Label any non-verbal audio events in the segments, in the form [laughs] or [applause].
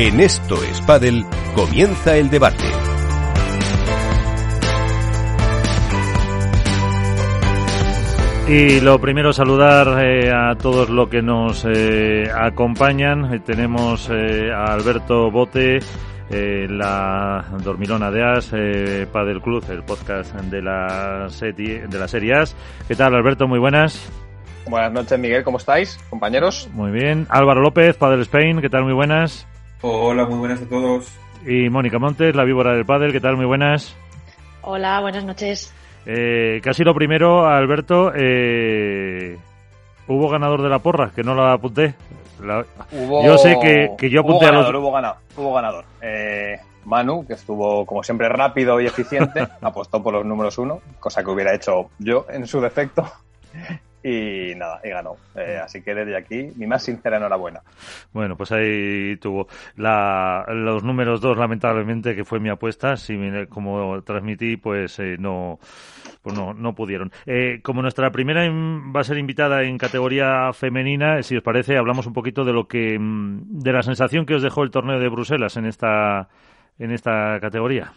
En Esto es Padel comienza el debate. Y lo primero, saludar eh, a todos los que nos eh, acompañan. Eh, tenemos a Alberto Bote, la Dormilona de As, Padel Club, el podcast de la, serie, de la serie As. ¿Qué tal, Alberto? Muy buenas. Buenas noches, Miguel. ¿Cómo estáis, compañeros? Muy bien. Álvaro López, Padel Spain. ¿Qué tal? Muy buenas. Hola, muy buenas a todos. Y Mónica Montes, la víbora del Padel. ¿Qué tal? Muy buenas. Hola, buenas noches. Eh, casi lo primero, Alberto, eh, hubo ganador de la porra, que no la apunté. yo sé que, yo apunté a los... Hubo ganador, hubo ganador. Eh, Manu, que estuvo como siempre rápido y eficiente, [laughs] apostó por los números uno, cosa que hubiera hecho yo en su defecto y nada, y ganó. Eh, así que desde aquí, mi más sincera enhorabuena. Bueno, pues ahí tuvo la, los números dos, lamentablemente, que fue mi apuesta. Si como transmití, pues eh, no, pues no, no pudieron. Eh, como nuestra primera va a ser invitada en categoría femenina, si os parece, hablamos un poquito de lo que, mm, de la sensación que os dejó el torneo de Bruselas en esta, en esta categoría.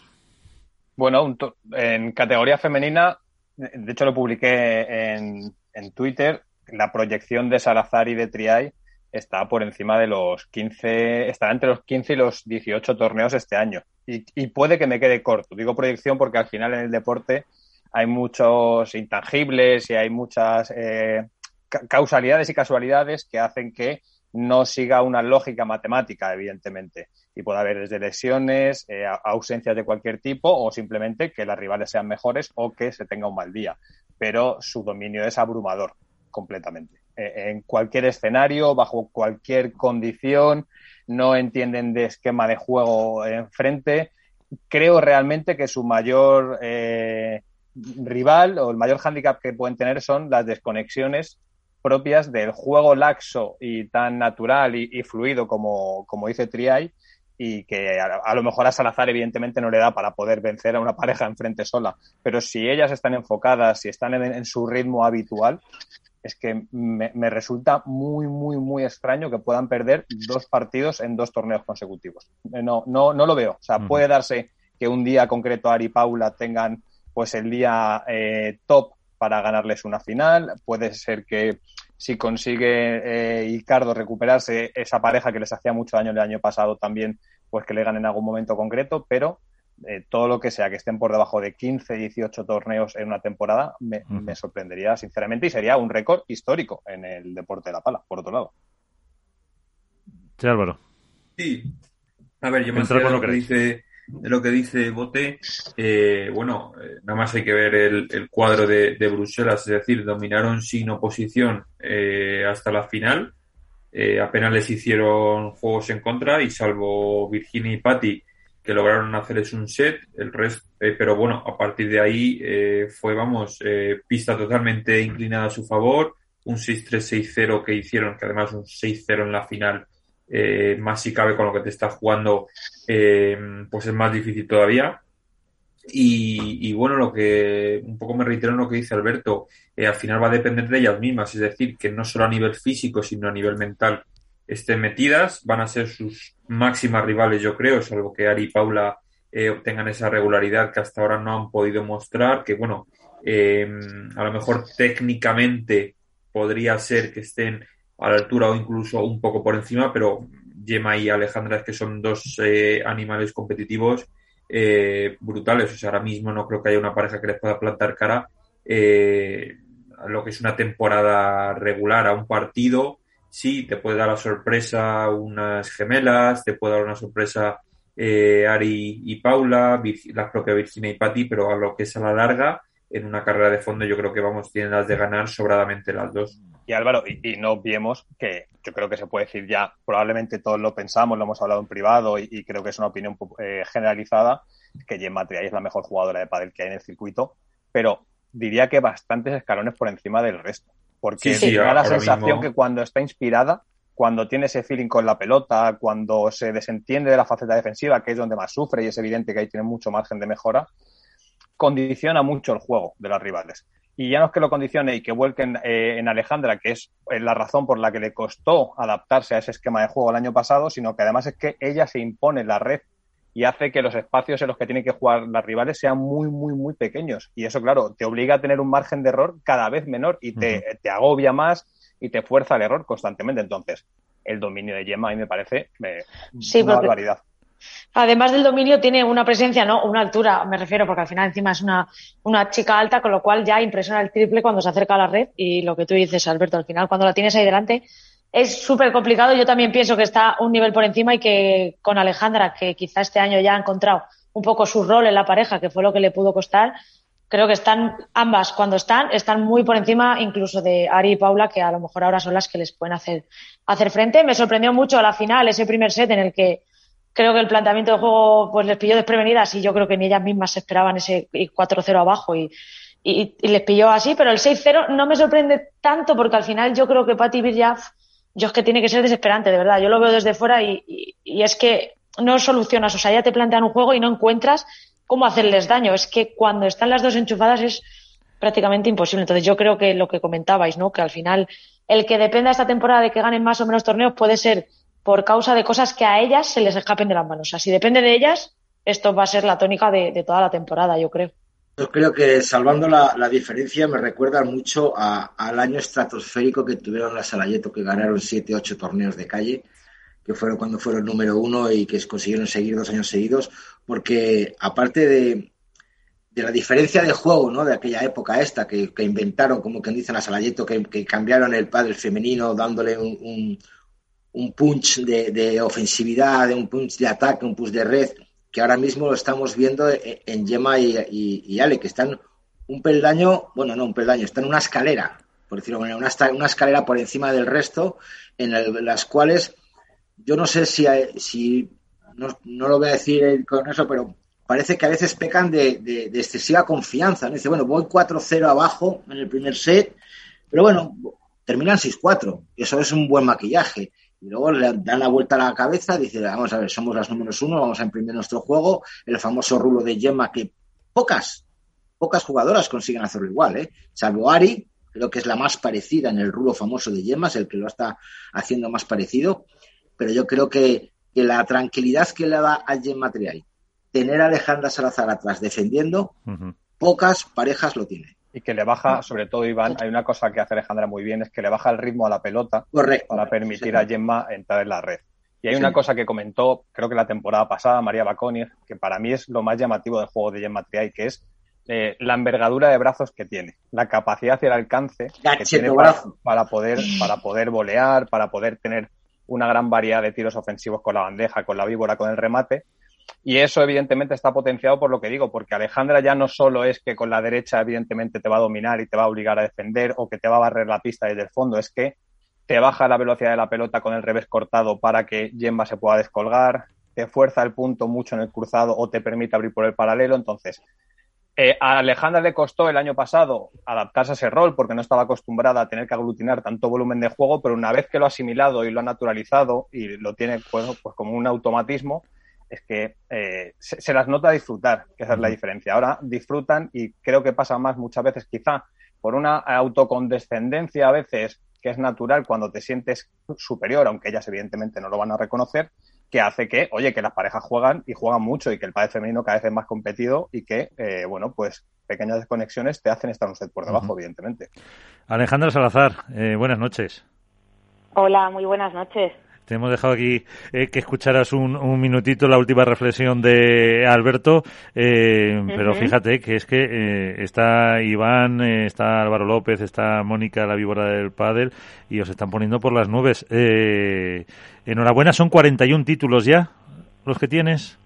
Bueno, en categoría femenina, de hecho lo publiqué en, en Twitter, la proyección de Salazar y de Triay está por encima de los 15, estará entre los 15 y los 18 torneos este año. Y, puede que me quede corto. Digo proyección porque al final en el deporte hay muchos intangibles y hay muchas eh, causalidades y casualidades que hacen que no siga una lógica matemática, evidentemente. Y puede haber desde lesiones, eh, ausencias de cualquier tipo o simplemente que las rivales sean mejores o que se tenga un mal día pero su dominio es abrumador completamente. Eh, en cualquier escenario, bajo cualquier condición, no entienden de esquema de juego enfrente. Creo realmente que su mayor eh, rival o el mayor hándicap que pueden tener son las desconexiones propias del juego laxo y tan natural y, fluido como, como dice Triay y que a, lo mejor a Salazar evidentemente no le da para poder vencer a una pareja enfrente sola, pero si ellas están enfocadas, y están en, su ritmo habitual, es que me, resulta muy, muy, muy extraño que puedan perder dos partidos en dos torneos consecutivos. Eh, no, no, no lo veo. O sea, puede darse que un día concreto Ari y Paula tengan pues el día eh, top para ganarles una final. Puede ser que si consigue eh, Icardo recuperarse esa pareja que les hacía mucho daño el año pasado también, pues que le ganen en algún momento concreto, pero eh, todo lo que sea que estén por debajo de 15, 18 torneos en una temporada me, sorprendería sinceramente y sería un récord histórico en el deporte de la pala, por otro lado. Sí, Álvaro. Sí. A ver, yo me lo que dice de lo que dice Bote, eh, bueno, eh, nada más hay que ver el, cuadro de, Bruselas, es decir, dominaron sin oposición eh, hasta la final. apenas les hicieron juegos en contra y salvo Virginia y Patti que lograron hacerles un set, el resto, pero bueno, a partir de ahí fue, vamos, pista totalmente inclinada a su favor, un 6-3-6-0 que hicieron, que además un 6-0 en la final eh, más si cabe con lo que te está jugando, eh, pues es más difícil todavía. Y, bueno, lo que un poco me reitero en lo que dice Alberto, eh, al final va a depender de ellas mismas, es decir, que no solo a nivel físico, sino a nivel mental estén metidas, van a ser sus máximas rivales, yo creo, salvo que Ari y Paula obtengan esa regularidad que hasta ahora no han podido mostrar, que bueno, a lo mejor técnicamente podría ser que estén a la altura o incluso un poco por encima, pero Gemma y Alejandra es que son dos eh, animales competitivos eh, brutales. O sea, ahora mismo no creo que haya una pareja que les pueda plantar cara eh, a lo que es una temporada regular, a un partido. Sí, te puede dar la sorpresa unas gemelas, te puede dar una sorpresa Ari y Paula, la propia Virginia y Patti, pero a lo que es a la larga, en una carrera de fondo, yo creo que vamos, tienen las de ganar sobradamente las dos. Y Álvaro, y, no olvidemos que yo creo que se puede decir ya, probablemente todos lo pensamos, lo hemos hablado en privado y, creo que es una opinión eh, generalizada, que Gemma Triay es la mejor jugadora de pádel que hay en el circuito, pero diría que bastantes escalones por encima del resto. Porque sí, da la sensación que cuando está inspirada, cuando tiene ese feeling con la pelota, cuando se desentiende de la faceta defensiva, que es donde más sufre y es evidente que ahí tiene mucho margen de mejora, condiciona mucho el juego de las rivales y ya no es que lo condicione y que vuelquen eh, en Alejandra, que es la razón por la que le costó adaptarse a ese esquema de juego el año pasado, sino que además es que ella se impone la red y hace que los espacios en los que tienen que jugar las rivales sean muy, muy, muy pequeños. Y eso, claro, te obliga a tener un margen de error cada vez menor y te, te agobia más y te fuerza al error constantemente. Entonces, el dominio de Gemma a mí me parece eh, una barbaridad. Además del dominio, tiene una presencia, ¿no? Una altura, me refiero, porque al final encima es una, una chica alta, con lo cual ya impresiona el triple cuando se acerca a la red. Y lo que tú dices, Alberto, al final, cuando la tienes ahí delante, es súper complicado. Yo también pienso que está un nivel por encima y que con Alejandra, que quizá este año ya ha encontrado un poco su rol en la pareja, que fue lo que le pudo costar, creo que están ambas, cuando están, están muy por encima incluso de Ari y Paula, que a lo mejor ahora son las que les pueden hacer, hacer frente. Me sorprendió mucho a la final ese primer set en el que creo que el planteamiento de juego pues les pilló desprevenidas y yo creo que ni ellas mismas esperaban ese 4-0 abajo y, y, les pilló así, pero el 6-0 no me sorprende tanto porque al final yo creo que Patti Birja, yo es que tiene que ser desesperante, de verdad. Yo lo veo desde fuera y, y es que no solucionas, o sea, ya te plantean un juego y no encuentras cómo hacerles daño. Es que cuando están las dos enchufadas es prácticamente imposible. Entonces yo creo que lo que comentabais, ¿no? Que al final el que dependa esta temporada de que ganen más o menos torneos puede ser por causa de cosas que a ellas se les escapen de las manos. O sea, si depende de ellas, esto va a ser la tónica de, toda la temporada, yo creo. Yo creo que salvando la, diferencia me recuerda mucho al año estratosférico que tuvieron las Salayeto, que ganaron 7, 8 torneos de calle que fueron cuando fueron número uno y que consiguieron seguir dos años seguidos, porque aparte de, de la diferencia de juego ¿no? de aquella época esta, que, inventaron, como quien dice, a Salayeto, que, que, cambiaron el padre femenino dándole un, punch de, de, ofensividad, un punch de ataque, un punch de red, que ahora mismo lo estamos viendo en Gemma y, y, Ale, que están un peldaño, bueno, no un peldaño, están una escalera, por decirlo de una, escalera por encima del resto, en las cuales yo no sé si, si no, lo voy a decir con eso, pero parece que a veces pecan de, excesiva confianza. Dice, bueno, voy 4-0 abajo en el primer set, pero bueno, terminan 6-4. Eso es un buen maquillaje. Y luego le dan la vuelta a la cabeza, dice, vamos a ver, somos las números uno, vamos a imprimir nuestro juego, el famoso rulo de Gemma que pocas, pocas jugadoras consiguen hacerlo igual, ¿eh? Salvo Ari, creo que es la más parecida en el rulo famoso de Gemma, es el que lo está haciendo más parecido pero yo creo que, la tranquilidad que le da al Jen Material, tener a Alejandra Salazar atrás defendiendo, pocas parejas lo tienen. Y que le baja, sobre todo Iván, hay una cosa que hace Alejandra muy bien, es que le baja el ritmo a la pelota para permitir a Gemma entrar en la red. Y hay una cosa que comentó, creo que la temporada pasada, María Baconi, que para mí es lo más llamativo del juego de Gemma Triay, que es eh, la envergadura de brazos que tiene, la capacidad y el alcance que tiene para, poder, para poder volear, para poder tener una gran variedad de tiros ofensivos con la bandeja, con la víbora, con el remate. Y eso evidentemente está potenciado por lo que digo, porque Alejandra ya no solo es que con la derecha evidentemente te va a dominar y te va a obligar a defender o que te va a barrer la pista desde el fondo, es que te baja la velocidad de la pelota con el revés cortado para que Gemma se pueda descolgar, te fuerza el punto mucho en el cruzado o te permite abrir por el paralelo. Entonces, eh, a Alejandra le costó el año pasado adaptarse a ese rol porque no estaba acostumbrada a tener que aglutinar tanto volumen de juego, pero una vez que lo ha asimilado y lo ha naturalizado y lo tiene pues como un automatismo, es que eh, se, las nota disfrutar, que esa es la diferencia. Ahora disfrutan y creo que pasa más muchas veces quizá por una autocondescendencia a veces que es natural cuando te sientes superior, aunque ellas evidentemente no lo van a reconocer, que hace que, oye, que las parejas juegan y juegan mucho y que el padre femenino cada vez es más competido y que, eh, bueno, pues pequeñas desconexiones te hacen estar un set por debajo, evidentemente. Alejandra Salazar, eh, buenas noches. Hola, muy buenas noches. Te hemos dejado aquí eh, que escucharas un, un, minutito la última reflexión de Alberto, eh, pero fíjate que es que eh, está Iván, está Álvaro López, está Mónica, la víbora del pádel, y os están poniendo por las nubes. enhorabuena, son 41 títulos ya los que tienes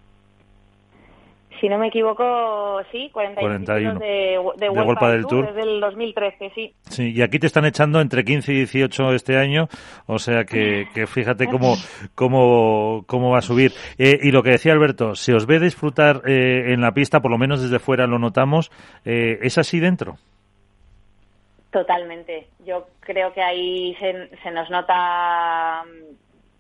si no me equivoco, sí, 41, de, de, Vuelta del Tour, desde el 2013, sí. Sí, y aquí te están echando entre 15 y 18 este año, o sea que, que fíjate cómo, cómo, cómo va a subir. Eh, y lo que decía Alberto, se os ve disfrutar eh, en la pista, por lo menos desde fuera lo notamos, eh, ¿es así dentro? Totalmente. Yo creo que ahí se, se nos nota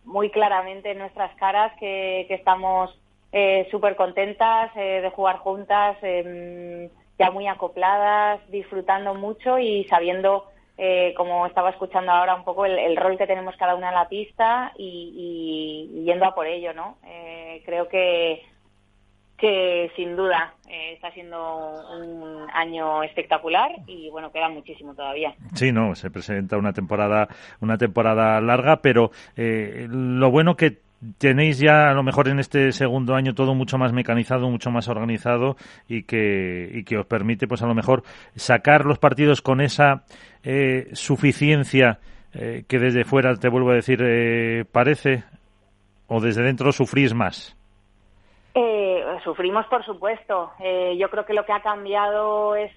muy claramente en nuestras caras que, que estamos eh, súper contentas eh, de jugar juntas, em, ya muy acopladas, disfrutando mucho y sabiendo, eh, como estaba escuchando ahora, un poco el, rol que tenemos cada una en la pista y, yendo a por ello, ¿no? Eh, creo que que sin duda eh, está siendo un año espectacular y bueno queda muchísimo todavía sí no se presenta una temporada una temporada larga pero eh, lo bueno que tenéis ya a lo mejor en este segundo año todo mucho más mecanizado, mucho más organizado y que, y que os permite pues a lo mejor sacar los partidos con esa eh, suficiencia eh, que desde fuera, te vuelvo a decir, eh, parece o desde dentro sufrís más. sufrimos, por supuesto. yo creo que lo que ha cambiado es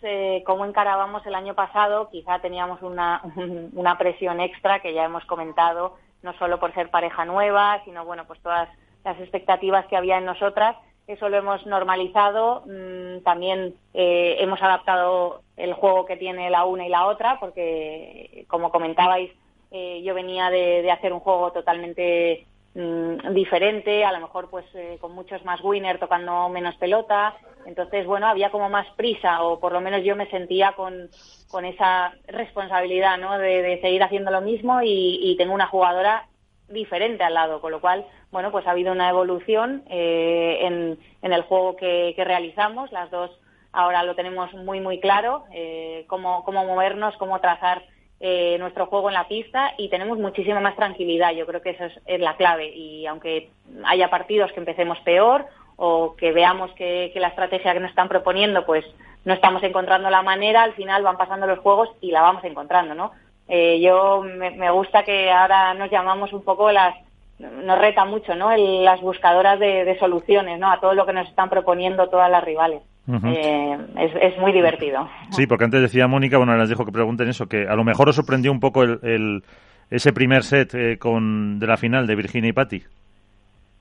cómo encarábamos el año pasado. Quizá teníamos una, [laughs] una presión extra que ya hemos comentado no solo por ser pareja nueva, sino bueno, pues todas las expectativas que había en nosotras. Eso lo hemos normalizado. Mm, también eh, hemos adaptado el juego que tiene la una y la otra, porque como comentabais, eh, yo venía de, hacer un juego totalmente mm, diferente, a lo mejor pues eh, con muchos más winner tocando menos pelota. Entonces, bueno, había como más prisa, o por lo menos yo me sentía con, con esa responsabilidad, ¿no? De, seguir haciendo lo mismo y, tengo una jugadora diferente al lado, con lo cual, bueno, pues ha habido una evolución eh, en, en, el juego que, realizamos. Las dos ahora lo tenemos muy, muy claro, eh, cómo, cómo movernos, cómo trazar eh, nuestro juego en la pista y tenemos muchísima más tranquilidad. Yo creo que esa es, la clave. Y aunque haya partidos que empecemos peor o que veamos que, la estrategia que nos están proponiendo, pues no estamos encontrando la manera, al final van pasando los juegos y la vamos encontrando, ¿no? Eh, yo me, gusta que ahora nos llamamos un poco las, nos reta mucho, ¿no? las buscadoras de, soluciones, ¿no? A todo lo que nos están proponiendo todas las rivales. Eh, es, muy divertido. Sí, porque antes decía Mónica, bueno, les dejo que pregunten eso, que a lo mejor os sorprendió un poco el, ese primer set eh, con, de la final de Virginia y Patti.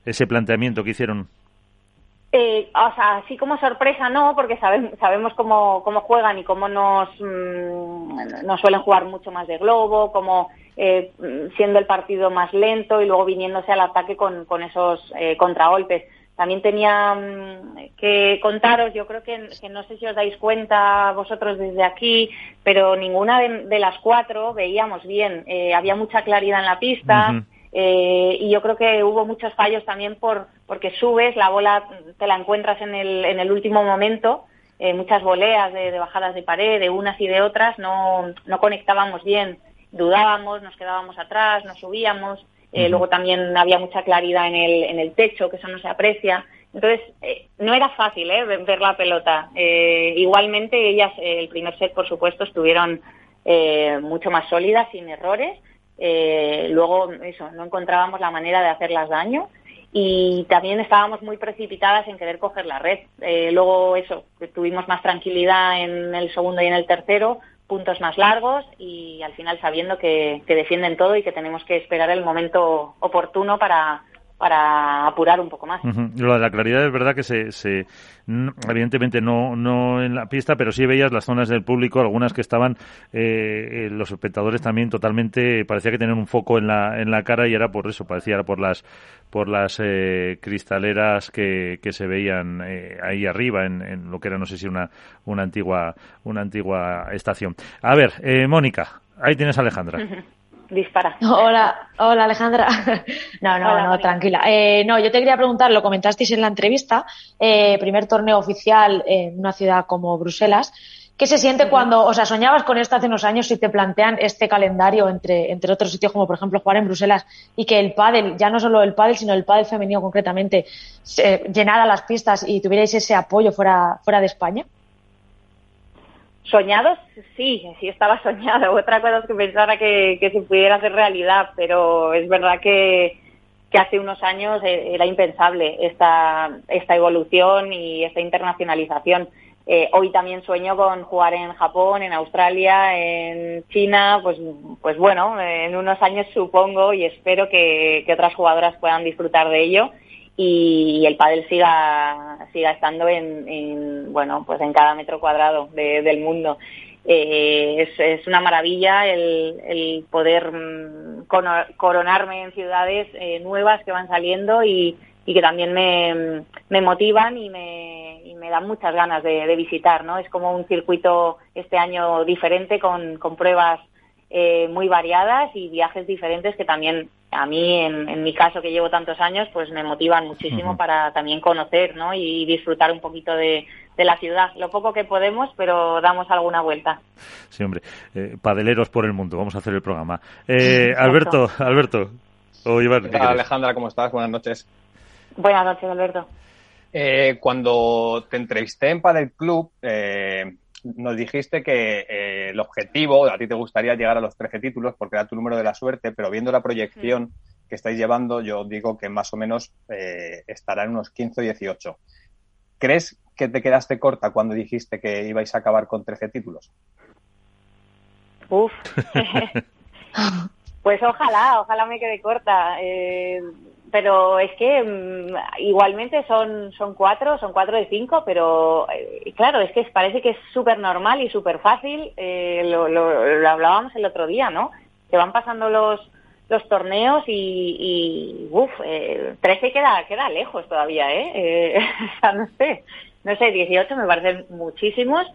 Ese planteamiento que hicieron. Eh, o sea, así como sorpresa no, porque sabemos, sabemos cómo, cómo juegan y cómo nos, mm, nos suelen jugar mucho más de globo, como eh, siendo el partido más lento y luego viniéndose al ataque con, con esos eh, contragolpes. También tenía mm, que contaros, yo creo que, no sé si os dais cuenta vosotros desde aquí, pero ninguna de, las cuatro veíamos bien. Eh, había mucha claridad en la pista. Eh, y yo creo que hubo muchos fallos también por porque subes, la bola te la encuentras en el, en el último momento, eh, muchas voleas de, bajadas de pared, de unas y de otras, no, no conectábamos bien, dudábamos, nos quedábamos atrás, nos subíamos, eh, luego también había mucha claridad en el, en el techo, que eso no se aprecia. Entonces, no era fácil ver la pelota. igualmente, ellas, el primer set, por supuesto, estuvieron mucho más sólidas, sin errores, eh, luego, eso, no encontrábamos la manera de hacerlas daño y también estábamos muy precipitadas en querer coger la red. Eh, luego, eso, tuvimos más tranquilidad en el segundo y en el tercero, puntos más largos y al final sabiendo que defienden todo y que tenemos que esperar el momento oportuno para, para apurar un poco más. Lo de la claridad es verdad que se, se, evidentemente no, no en la pista, pero sí veías las zonas del público, algunas que estaban eh, eh, los espectadores también totalmente, parecía que tenían un foco en la, en la cara y era por eso, parecía por las por las eh, cristaleras que, que se veían ahí arriba en, en, lo que era no sé si una, una antigua una antigua estación. A ver, Mónica, ahí tienes a Alejandra. [laughs] dispara. Hola, hola Alejandra. [laughs] No, no, no, tranquila. Eh, no, yo te quería preguntar, lo comentasteis en la entrevista, eh, primer torneo oficial en una ciudad como Bruselas. ¿Qué se siente cuando, o sea, soñabas con esto hace unos años y te plantean este calendario entre, entre otros sitios como por ejemplo jugar en Bruselas y que el pádel, ya no solo el pádel, sino el pádel femenino concretamente, llenara las pistas y tuvierais ese apoyo fuera, fuera de España? Soñados, sí, sí estaba [laughs] soñado. Otra cosa es que pensara que, se pudiera hacer realidad, pero es verdad que, hace unos años e, era impensable esta, evolución y esta internacionalización. Eh, hoy también sueño con jugar en Japón, en Australia, en China, pues, pues bueno, en unos años supongo y espero que otras jugadoras puedan disfrutar de ello y el pádel siga siga estando en, bueno pues en cada metro cuadrado del mundo eh, es, una maravilla el, poder mm, coronarme en ciudades eh, nuevas que van saliendo y, que también me, motivan y me, me da muchas ganas de, visitar, ¿no? Es como un circuito este año diferente con, con pruebas eh, muy variadas y viajes diferentes que también a mí, en, mi caso que llevo tantos años, pues me motivan muchísimo para también conocer, ¿no? Y disfrutar un poquito de, la ciudad. Lo poco que podemos, pero damos alguna vuelta. Sí, hombre. Eh, padeleros por el mundo. Vamos a hacer el programa. Eh, Alberto, Alberto. O Iván, Alejandra, ¿cómo estás? Buenas noches. Buenas noches, Alberto. Eh, cuando te entrevisté en Padel Club, eh, nos dijiste que eh, el objetivo, a ti te gustaría llegar a los 13 títulos porque era tu número de la suerte, pero viendo la proyección que estáis llevando, yo digo que más o menos estará en unos 15 o 18. ¿Crees que te quedaste corta cuando dijiste que ibais a acabar con 13 títulos? Uf. [laughs] [laughs] pues ojalá, ojalá me quede corta. Eh, pero es que mm, igualmente son, son cuatro, son cuatro de cinco, pero eh, claro, es que parece que es súper normal y súper fácil, eh, lo, lo, hablábamos el otro día, ¿no? Que van pasando los, los torneos y, y uff, eh, 13 queda, queda lejos todavía, ¿eh? [laughs] eh o sea, no sé, no sé, 18 me parecen muchísimos.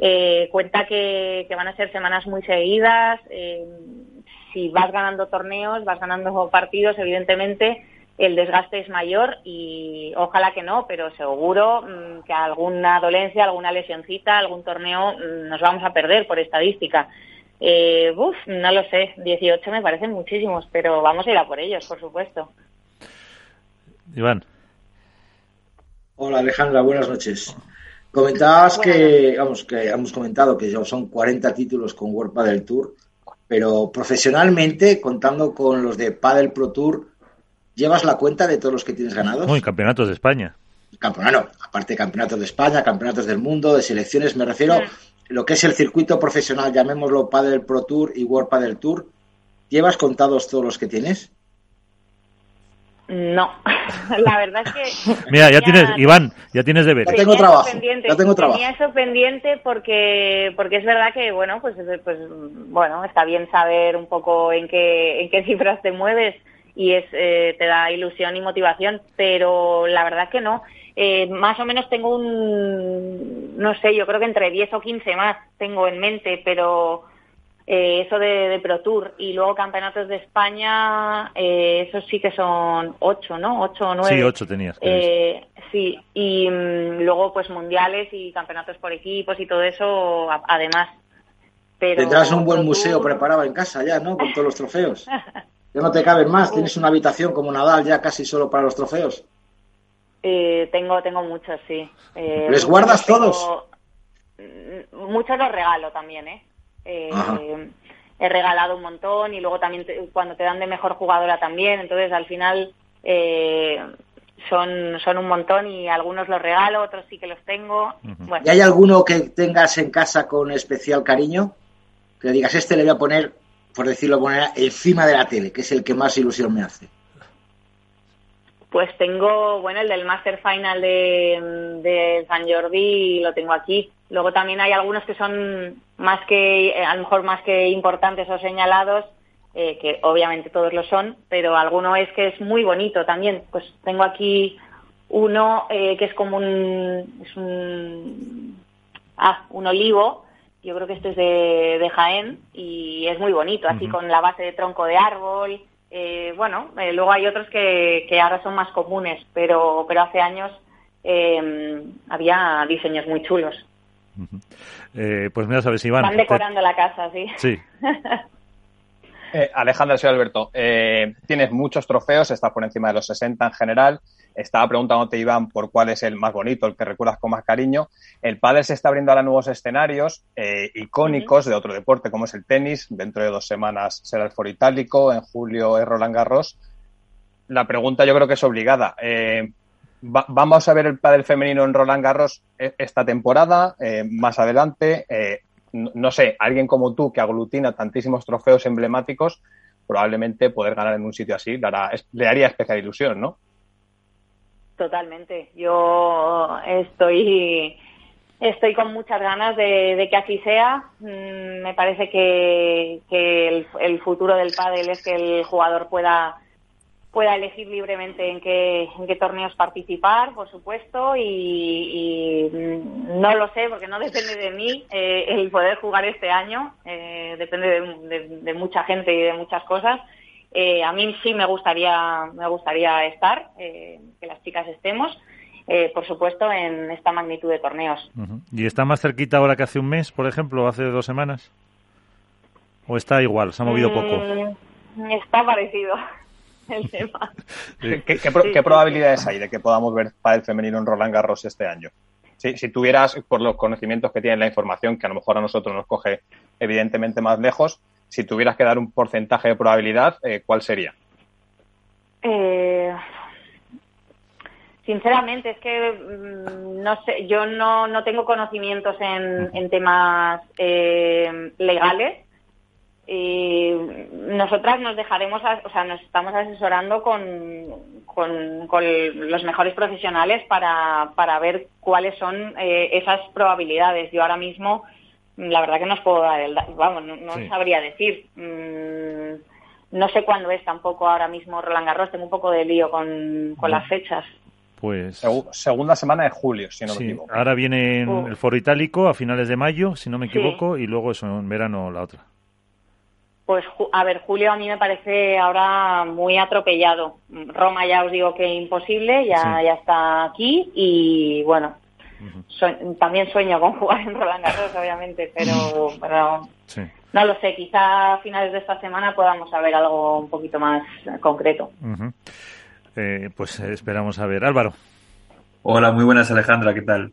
Eh, cuenta que, que van a ser semanas muy seguidas. Si vas ganando torneos, vas ganando partidos, evidentemente el desgaste es mayor y ojalá que no, pero seguro mm, que alguna dolencia, alguna lesioncita, algún torneo mm, nos vamos a perder por estadística. Eh, uf, no lo sé, 18 me parecen muchísimos, pero vamos a ir a por ellos, por supuesto. Iván. Hola Alejandra, buenas noches. Comentabas que, vamos, que hemos comentado que ya son 40 títulos con World Padel Tour pero profesionalmente, contando con los de Padel Pro Tour, ¿llevas la cuenta de todos los que tienes ganados? Muy campeonatos de España. Campeonato, aparte de campeonatos de España, campeonatos del mundo, de selecciones, me refiero a lo que es el circuito profesional, llamémoslo Padel Pro Tour y World Padel Tour. ¿Llevas contados todos los que tienes? No, [laughs] la verdad es que... [laughs] Mira, ya tienes, Iván, ya tienes deberes. Ya tengo trabajo, ya tengo trabajo. Tenía eso pendiente porque, porque es verdad que, bueno, pues, pues, bueno, está bien saber un poco en qué, en qué [laughs] cifras te mueves y es, eh, te da ilusión y motivación, pero la verdad es que no. Eh, más o menos tengo un, no sé, yo creo que entre 10 o 15 más tengo en mente, pero eh, eso de, Pro Tour y luego campeonatos de España, eh, esos sí que son ocho, ¿no? Ocho o nueve. Sí, ocho tenías. Eh, sí, y mm, luego pues mundiales y campeonatos por equipos y todo eso, además. Pero Tendrás un buen museo preparado en casa ya, ¿no? Con todos los trofeos. [laughs] ya no te caben más, tienes una habitación como Nadal ya casi solo para los trofeos. Eh, tengo, tengo muchos, sí. ¿Les guardas todos? Muchos los regalo también, ¿eh? Eh, he regalado un montón y luego también cuando te dan de mejor jugadora también, entonces al final eh, son, son un montón y algunos los regalo, otros sí que los tengo. ¿Y hay alguno que tengas en casa con especial cariño? Que digas, este le voy a poner, por decirlo poner encima de la tele, que es el que más ilusión me hace. Pues tengo, bueno, el del Master Final de, de San Jordi lo tengo aquí. Luego también hay algunos que son más que, eh, a lo mejor más que importantes o señalados, eh, que obviamente todos lo son, pero alguno es que es muy bonito también. Pues tengo aquí uno eh, que es como un, es un, ah, un olivo, yo creo que este es de, de Jaén y es muy bonito, así con la base de tronco de árbol. bueno, luego hay otros que, que ahora son más comunes, pero, pero hace años había diseños muy chulos. Eh, pues mira, sabes, Iván. Van decorando la casa, sí. Sí. [laughs] Eh, Alejandra, soy Alberto. Eh, tienes muchos trofeos, estás por encima de los 60 en general. Estaba preguntándote, Iván, por cuál es el más bonito, el que recuerdas con más cariño. El pádel se está abriendo ahora nuevos escenarios icónicos de otro deporte, como es el tenis. Dentro de dos semanas será el Foro Itálico, en julio es Roland Garros. La pregunta yo creo que es obligada vamos a ver el pádel femenino en Roland Garros e, esta temporada, eh, más adelante. Eh, no, sé, alguien como tú que aglutina tantísimos trofeos emblemáticos, probablemente poder ganar en un sitio así le, le haría especial ilusión, ¿no? Totalmente. Yo estoy estoy con muchas ganas de, que así sea. Mm, me parece que, el, el, futuro del pádel es que el jugador pueda pueda elegir libremente en qué, en qué torneos participar, por supuesto, y, no lo sé porque no depende de mí eh, el poder jugar este año, eh, depende de, mucha gente y de muchas cosas. Eh, a mí sí me gustaría, me gustaría estar, que las chicas estemos. por supuesto, en esta magnitud de torneos. ¿Y está más cerquita ahora que hace un mes, por ejemplo, o hace dos semanas? ¿O está igual? ¿Se ha movido poco? Mm, está parecido. El [laughs] tema. ¿Qué, probabilidades hay de que podamos ver para el femenino en Roland Garros este año? Si, si tuvieras, por los conocimientos que tiene la información, que a lo mejor a nosotros nos coge evidentemente más lejos, si tuvieras que dar un porcentaje de probabilidad, eh, ¿cuál sería? Eh, sinceramente, es que mm, no sé, yo no, no tengo conocimientos en, en temas eh, legales y nosotras nos dejaremos, o sea, nos estamos asesorando con, con, los mejores profesionales para, para ver cuáles son eh, esas probabilidades. Yo ahora mismo, la verdad que no os puedo dar el, vamos, no, sabría decir. Mm, no sé cuándo es tampoco ahora mismo Roland Garros, tengo un poco de lío con, con las fechas. Pues segunda semana de julio, si no me equivoco. Ahora viene el Foro Itálico a finales de mayo, si no me equivoco, y luego eso en verano la otra. Pues, a ver, Julio a mí me parece ahora muy atropellado. Roma ya os digo que imposible, ya, ya está aquí y bueno, también sueño con [laughs] jugar en Roland Garros, obviamente, pero, pero no lo sé, quizá a finales de esta semana podamos saber algo un poquito más concreto. Eh, pues esperamos a ver. Álvaro. Hola, muy buenas Alejandra, ¿qué tal?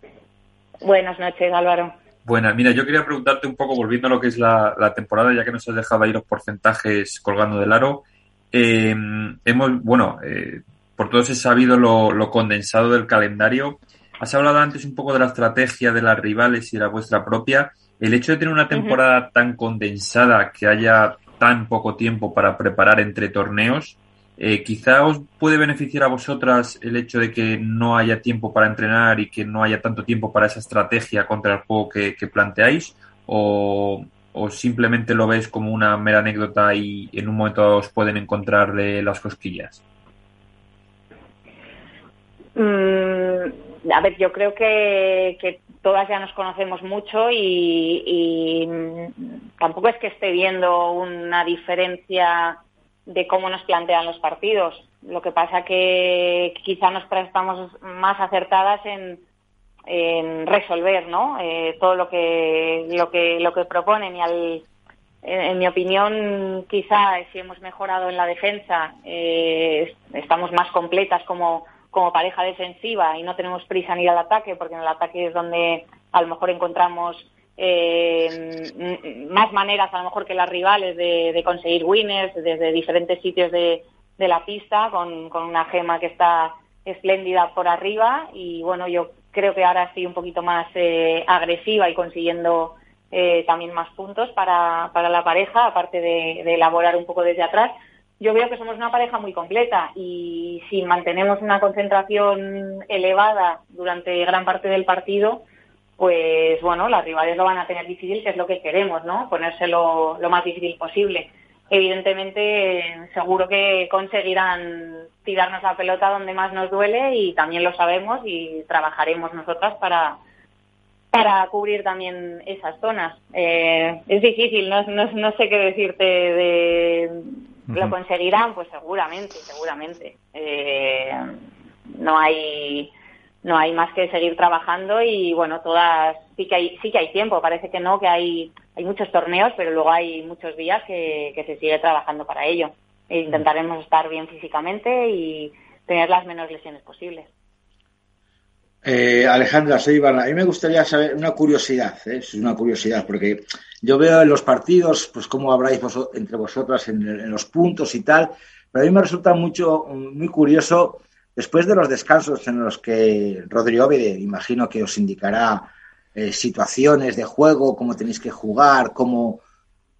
Buenas noches, Álvaro. Buena, mira, yo quería preguntarte un poco, volviendo a lo que es la, temporada, ya que nos has dejado ahí los porcentajes colgando del aro. Eh, hemos, bueno, eh, por todos he sabido lo, condensado del calendario. Has hablado antes un poco de la estrategia de las rivales y de la vuestra propia. El hecho de tener una temporada tan condensada, que haya tan poco tiempo para preparar entre torneos, eh, quizá os puede beneficiar a vosotras el hecho de que no haya tiempo para entrenar y que no haya tanto tiempo para esa estrategia contra el juego que, planteáis o, simplemente lo ves como una mera anécdota y en un momento os pueden encontrar las cosquillas. Mm, a ver, yo creo que, todas ya nos conocemos mucho y tampoco es que esté viendo una diferencia de cómo nos plantean los partidos. Lo que pasa que quizá nos estamos más acertadas en, resolver, ¿no? Eh, todo lo que lo que lo que proponen y al en, mi opinión quizá si hemos mejorado en la defensa eh, estamos más completas como como pareja defensiva y no tenemos prisa en ir al ataque porque en el ataque es donde a lo mejor encontramos eh, más maneras a lo mejor que las rivales de, conseguir winners desde diferentes sitios de, la pista con, una gema que está espléndida por arriba. Y bueno yo creo que ahora estoy un poquito más eh, agresiva y consiguiendo eh, también más puntos para, para la pareja aparte de, de elaborar un poco desde atrás. Yo veo que somos una pareja muy completa y si mantenemos una concentración elevada durante gran parte del partido pues bueno, las rivales lo van a tener difícil, que es lo que queremos, ¿no? Ponérselo lo más difícil posible. Evidentemente, seguro que conseguirán tirarnos la pelota donde más nos duele y también lo sabemos y trabajaremos nosotras para, para cubrir también esas zonas. Eh, es difícil, no, no, sé qué decirte de... ¿Lo conseguirán? Pues seguramente, seguramente. Eh, no hay no hay más que seguir trabajando y bueno, todas sí que hay sí que hay tiempo, parece que no, que hay hay muchos torneos, pero luego hay muchos días que, se sigue trabajando para ello. E intentaremos estar bien físicamente y tener las menos lesiones posibles. Eh, Alejandra, soy Iván. A mí me gustaría saber una curiosidad, ¿eh? es una curiosidad, porque yo veo en los partidos, pues cómo habráis entre vosotras en, en, los puntos y tal, pero a mí me resulta mucho, muy curioso Después de los descansos en los que Rodrigo imagino que os indicará eh, situaciones de juego, cómo tenéis que jugar, cómo,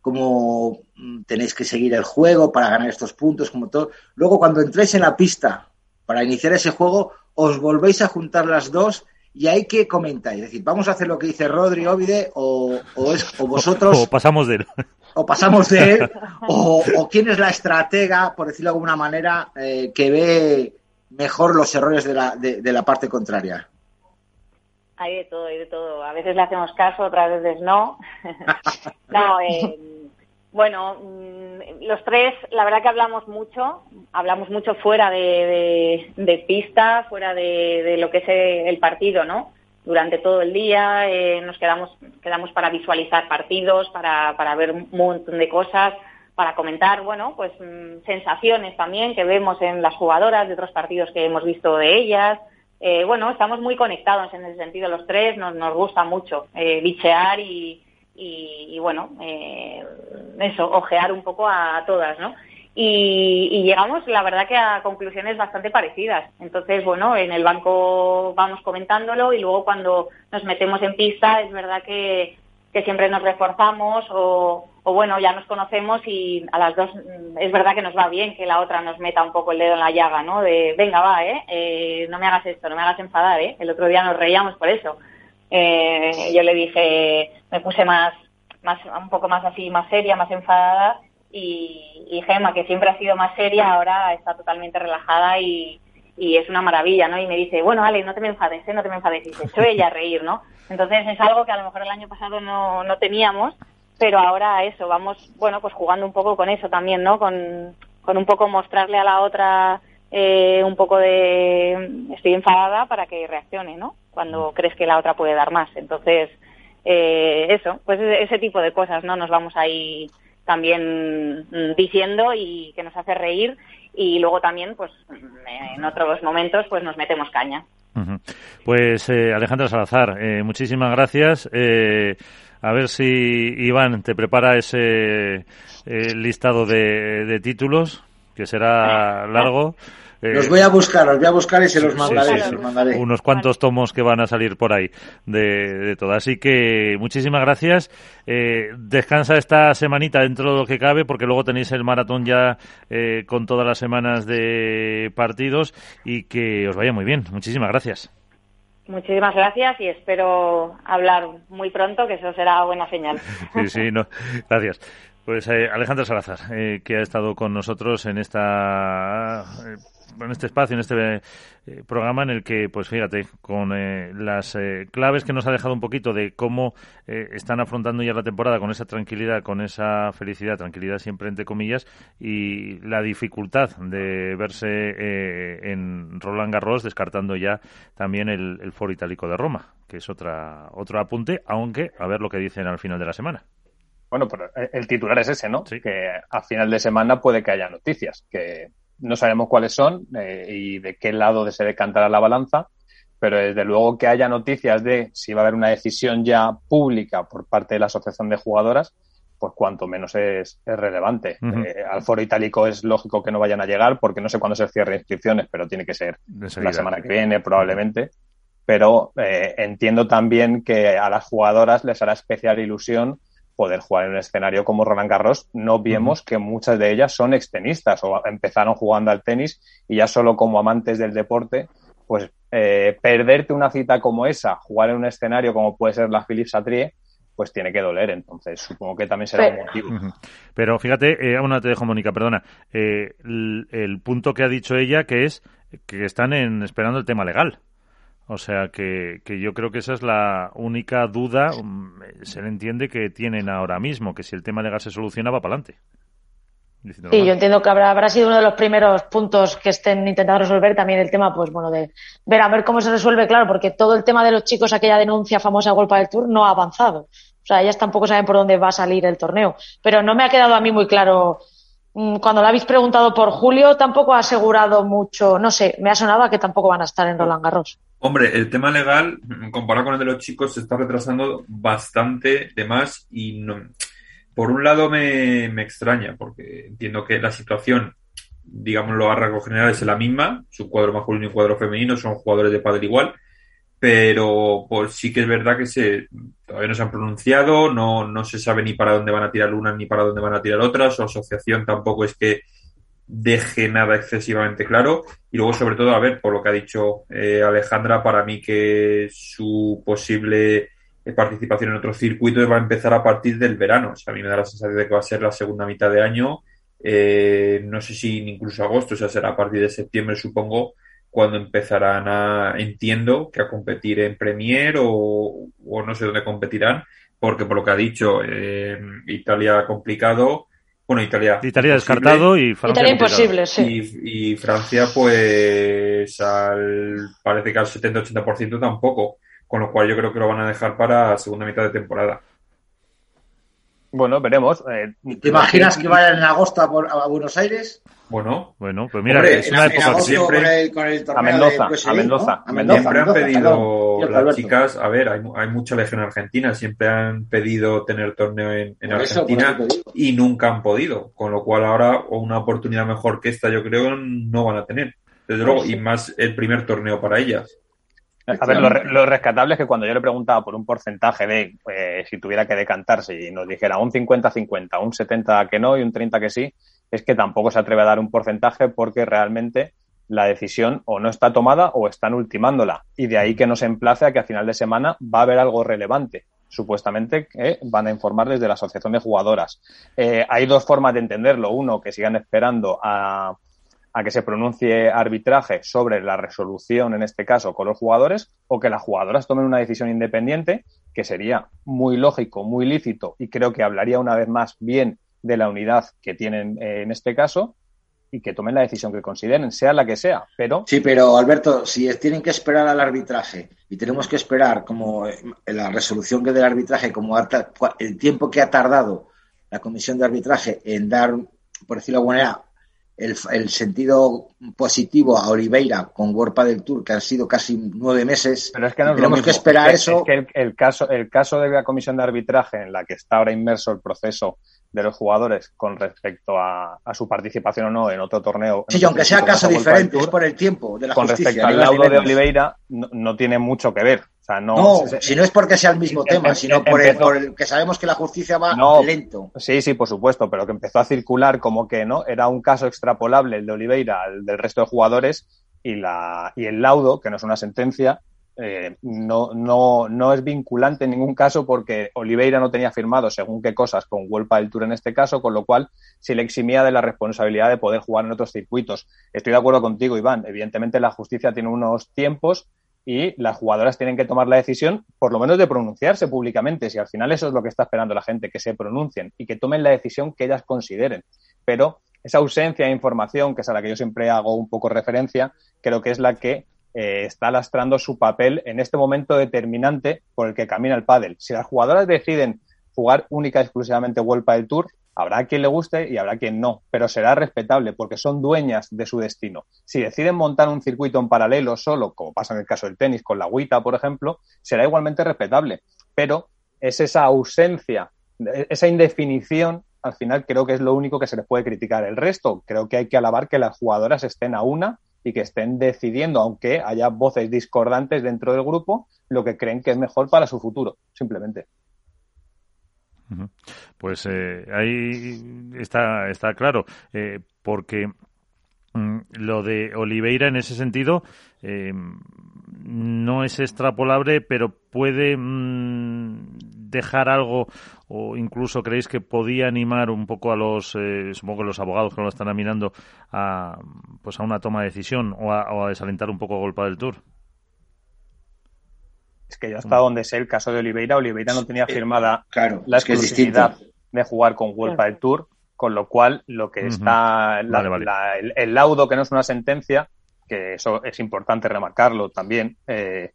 cómo mm, tenéis que seguir el juego para ganar estos puntos, como todo. Luego, cuando entréis en la pista para iniciar ese juego, os volvéis a juntar las dos y hay que comentar. Es decir, vamos a hacer lo que dice Rodri Ovide o, es, o vosotros... O, pasamos de él. O pasamos de él, [laughs] o, quién es la estratega, por decirlo de alguna manera, eh, que ve mejor los errores de la, de, la parte contraria. Hay de todo, hay de todo. A veces le hacemos caso, otras veces no. [laughs] no, eh, bueno, mm, los tres, la verdad que hablamos mucho, hablamos mucho fuera de, de, pista, fuera de, lo que es el partido, ¿no? Durante todo el día eh, nos quedamos, quedamos para visualizar partidos, para, para ver un montón de cosas, para comentar, bueno, pues mm, sensaciones también que vemos en las jugadoras de otros partidos que hemos visto de ellas. Eh, bueno, estamos muy conectados en ese sentido los tres, nos, nos gusta mucho eh, bichear y y, bueno, eh, eso, ojear un poco a, todas, ¿no? Y, llegamos, la verdad, que a conclusiones bastante parecidas. Entonces, bueno, en el banco vamos comentándolo y luego cuando nos metemos en pista es verdad que, siempre nos reforzamos o, bueno, ya nos conocemos y a las dos es verdad que nos va bien que la otra nos meta un poco el dedo en la llaga, ¿no? De, venga, va, ¿eh? eh no me hagas esto, no me hagas enfadar, ¿eh? El otro día nos reíamos por eso. Eh, yo le dije, me puse más, más, un poco más así, más seria, más enfadada, y, y Gemma, que siempre ha sido más seria, ahora está totalmente relajada y, y es una maravilla, ¿no? Y me dice, bueno, Ale, no te me enfades, ¿eh? no te me enfades. Y se echó ella a reír, ¿no? Entonces es algo que a lo mejor el año pasado no, no teníamos, pero ahora eso, vamos, bueno, pues jugando un poco con eso también, ¿no? Con, con un poco mostrarle a la otra eh, un poco de estoy enfadada para que reaccione, ¿no? Cuando mm. crees que la otra puede dar más. Entonces, eh, eso, pues ese tipo de cosas, ¿no? Nos vamos ahí también mm, diciendo y que nos hace reír y luego también, pues en otros momentos, pues nos metemos caña. Pues eh, Alejandra Salazar, eh, muchísimas gracias. Eh, a ver si Iván te prepara ese listado de, de títulos, que será largo. Eh, los voy a buscar, los voy a buscar y se los mandaré. Unos cuantos tomos que van a salir por ahí de, todo. Así que muchísimas gracias. Eh, descansa esta semanita dentro de lo que cabe, porque luego tenéis el maratón ya eh, con todas las semanas de partidos y que os vaya muy bien. Muchísimas gracias. Muchísimas gracias y espero hablar muy pronto, que eso será buena señal. [laughs] sí, sí, no. Gracias. Pues eh, Alejandro Salazar, que ha estado con nosotros en esta en este espacio, en este eh, programa en el que, pues fíjate, con eh, las eh, claves que nos ha dejado un poquito de cómo están afrontando ya la temporada con esa tranquilidad, con esa felicidad, tranquilidad siempre entre comillas, y la dificultad de verse en Roland Garros, descartando ya también el, el Foro Itálico de Roma, que es otra otro apunte, aunque a ver lo que dicen al final de la semana. Bueno, pero el titular es ese, ¿no? Que a final de semana puede que haya noticias, que no sabemos cuáles son eh, y de qué lado se decantará la balanza, pero desde luego que haya noticias de si va a haber una decisión ya pública por parte de la Asociación de Jugadoras, pues cuanto menos es, relevante. Eh, al foro itálico es lógico que no vayan a llegar porque no sé cuándo se cierre inscripciones, pero tiene que ser la semana que viene probablemente. Pero eh, entiendo también que a las jugadoras les hará especial ilusión poder jugar en un escenario como Roland Garros, no vemos que muchas de ellas son extenistas o empezaron jugando al tenis y ya solo como amantes del deporte, pues eh, perderte una cita como esa, jugar en un escenario como puede ser la Philippe Satrier, pues tiene que doler. Entonces, supongo que también será un motivo. Pero fíjate, eh, aún no te dejo, Mónica, perdona. Eh, el, punto que ha dicho ella, que es que están en, esperando el tema legal. O sea que, que, yo creo que esa es la única duda, mm, se le entiende que tienen ahora mismo, que si el tema de gas se soluciona va para adelante. Sí, yo entiendo que habrá, habrá sido uno de los primeros puntos que estén intentando resolver también el tema, pues bueno, de ver a ver cómo se resuelve, claro, porque todo el tema de los chicos, aquella denuncia famosa Golpa del Tour, no ha avanzado. O sea, ellas tampoco saben por dónde va a salir el torneo. Pero no me ha quedado a mí muy claro cuando le habéis preguntado por Julio, tampoco ha asegurado mucho, no sé, me ha sonado a que tampoco van a estar en Roland Garros. Hombre, el tema legal, comparado con el de los chicos, se está retrasando bastante de más y no, por un lado me, me extraña, porque entiendo que la situación, digámoslo a rasgos generales, es la misma, su cuadro masculino y cuadro femenino son jugadores de padre igual, pero pues sí que es verdad que se todavía no se han pronunciado, no, no se sabe ni para dónde van a tirar una ni para dónde van a tirar otra, su asociación tampoco es que deje nada excesivamente claro. Y luego, sobre todo, a ver, por lo que ha dicho eh, Alejandra, para mí que su posible eh, participación en otros circuitos va a empezar a partir del verano. O sea, a mí me da la sensación de que va a ser la segunda mitad de año. Eh, no sé si incluso agosto, o sea, será a partir de septiembre, supongo, cuando empezarán a, entiendo, que a competir en Premier o, o no sé dónde competirán, porque por lo que ha dicho, eh, Italia complicado, bueno, Italia. Italia descartado y Francia. Italia imposible, sí. Y, Francia, pues, al, parece que al 70-80% tampoco. Con lo cual yo creo que lo van a dejar para segunda mitad de temporada. Bueno, veremos. Eh, ¿Te imaginas que vayan en agosto a, Buenos Aires? Bueno, bueno, pues mira, es una época siempre. a Mendoza, a Mendoza, a Mendoza. Siempre han pedido las chicas, a ver, hay, hay mucha legión argentina, siempre han pedido tener torneo en, Argentina y nunca han podido. Con lo cual ahora, o una oportunidad mejor que esta, yo creo, no van a tener. Desde luego, y más el primer torneo para ellas. A ver, lo, rescatable es que cuando yo le preguntaba por un porcentaje de eh, si tuviera que decantarse y nos dijera un 50-50, un 70 que no y un 30 que sí, es que tampoco se atreve a dar un porcentaje porque realmente la decisión o no está tomada o están ultimándola. Y de ahí que nos emplace a que a final de semana va a haber algo relevante. Supuestamente que van a informar desde la Asociación de Jugadoras. Eh, hay dos formas de entenderlo. Uno, que sigan esperando a que se pronuncie arbitraje sobre la resolución, en este caso, con los jugadores, o que las jugadoras tomen una decisión independiente, que sería muy lógico, muy lícito, y creo que hablaría una vez más bien de la unidad que tienen eh, en este caso, y que tomen la decisión que consideren, sea la que sea, pero... Sí, pero Alberto, si tienen que esperar al arbitraje y tenemos que esperar como eh, la resolución que del arbitraje, como el tiempo que ha tardado la comisión de arbitraje en dar, por decirlo de alguna manera, el, sentido positivo a Oliveira con World del Tour, que han sido casi nueve meses. Pero es que no tenemos que esperar eso. Es que el, caso, el caso de la comisión de arbitraje en la que está ahora inmerso el proceso de los jugadores con respecto a, su participación o no en otro torneo. Sí, aunque sea caso diferente, es por el tiempo de la Con respecto al laudo de Oliveira, no, tiene mucho que ver. O sea, no, si no es porque sea el mismo tema, sino por el, que sabemos que la justicia va lento. Sí, sí, por supuesto, pero que empezó a circular como que no era un caso extrapolable el de Oliveira al del resto de jugadores y, la, y el laudo, que no es una sentencia, eh, no, no, no es vinculante en ningún caso porque Oliveira no tenía firmado según qué cosas con Huelpa del Tour en este caso, con lo cual se le eximía de la responsabilidad de poder jugar en otros circuitos. Estoy de acuerdo contigo, Iván. Evidentemente la justicia tiene unos tiempos y las jugadoras tienen que tomar la decisión, por lo menos de pronunciarse públicamente. Si al final eso es lo que está esperando la gente, que se pronuncien y que tomen la decisión que ellas consideren. Pero esa ausencia de información, que es a la que yo siempre hago un poco referencia, creo que es la que eh, está lastrando su papel en este momento determinante por el que camina el pádel. Si las jugadoras deciden jugar única y exclusivamente Vuelta del Tour, habrá quien le guste y habrá quien no, pero será respetable porque son dueñas de su destino. Si deciden montar un circuito en paralelo solo, como pasa en el caso del tenis con la agüita, por ejemplo, será igualmente respetable, pero es esa ausencia, esa indefinición al final creo que es lo único que se les puede criticar. El resto, creo que hay que alabar que las jugadoras estén a una y que estén decidiendo, aunque haya voces discordantes dentro del grupo, lo que creen que es mejor para su futuro, simplemente. Pues eh, ahí está, está claro, eh, porque lo de Oliveira en ese sentido eh, no es extrapolable, pero puede mm, dejar algo o incluso creéis que podía animar un poco a los, eh, supongo que los abogados que lo están mirando, a, pues a una toma de decisión o a, desalentar un poco a golpe del Tour? Es que yo hasta donde sé el caso de Oliveira, Oliveira no tenía firmada la exclusividad de jugar con Golpa del Tour, con lo cual lo que está, el, laudo que no es una sentencia, que eso es importante remarcarlo también, eh,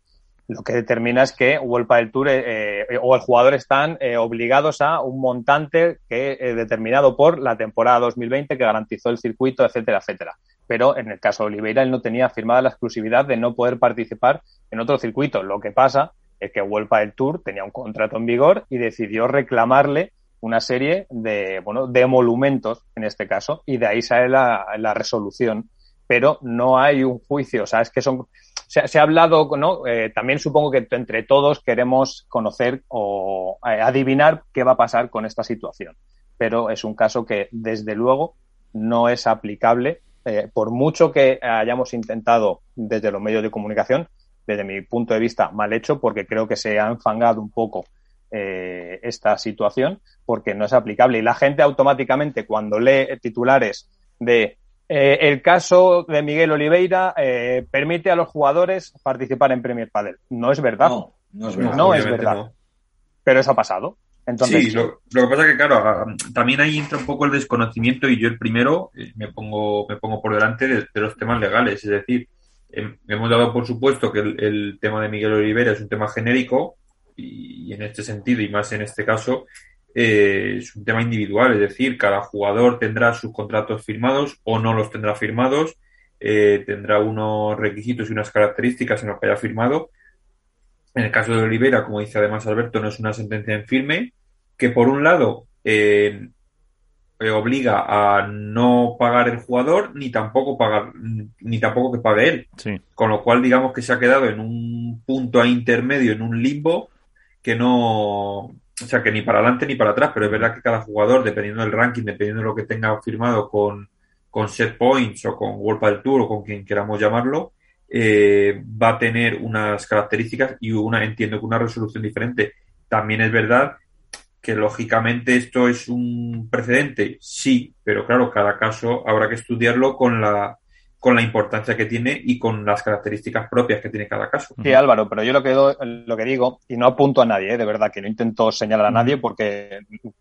lo que determina es que World del Tour eh, eh, o el jugador están eh, obligados a un montante que determinado por la temporada 2020 que garantizó el circuito, etcétera, etcétera. Pero en el caso de Oliveira, él no tenía firmada la exclusividad de no poder participar en otro circuito. Lo que pasa es que World del Tour tenía un contrato en vigor y decidió reclamarle una serie de, bueno, de emolumentos, en este caso, y de ahí sale la, resolución. Pero no hay un juicio, o sea, es que son se, ha hablado, ¿no? Eh, también supongo que entre todos queremos conocer o eh, adivinar qué va a pasar con esta situación. Pero es un caso que, desde luego, no es aplicable, eh, por mucho que hayamos intentado desde los medios de comunicación, desde mi punto de vista, mal hecho, porque creo que se ha enfangado un poco eh, esta situación, porque no es aplicable. Y la gente automáticamente, cuando lee titulares de eh, el caso de Miguel Oliveira eh, permite a los jugadores participar en Premier Padel. No es verdad. No, no es verdad. No es verdad. Pero eso ha pasado. Entonces, sí, lo, que pasa es que, claro, también ahí entra un poco el desconocimiento y yo el primero me pongo, me pongo por delante de, los temas legales. Es decir, hemos dado por supuesto que el, tema de Miguel Oliveira es un tema genérico y, en este sentido y más en este caso eh, es un tema individual, es decir, cada jugador tendrá sus contratos firmados o no los tendrá firmados, eh, tendrá unos requisitos y unas características en los que haya firmado. En el caso de Oliveira, como dice además Alberto, no es una sentencia en firme, que por un lado eh, obliga a no pagar el jugador ni tampoco pagar ni tampoco que pague él. Con lo cual digamos que se ha quedado en un punto intermedio, en un limbo que no, o sea, que ni para adelante ni para atrás, pero es verdad que cada jugador, dependiendo del ranking, dependiendo de lo que tenga firmado con, con set points o con World del Tour o con quien queramos llamarlo, eh, va a tener unas características y una, entiendo que una resolución diferente. También es verdad que lógicamente esto es un precedente, sí, pero claro, cada caso habrá que estudiarlo con la con la importancia que tiene y con las características propias que tiene cada caso. Sí, Álvaro, pero yo lo que, lo que digo, y no apunto a nadie, ¿eh? de verdad, que no intento señalar a nadie porque,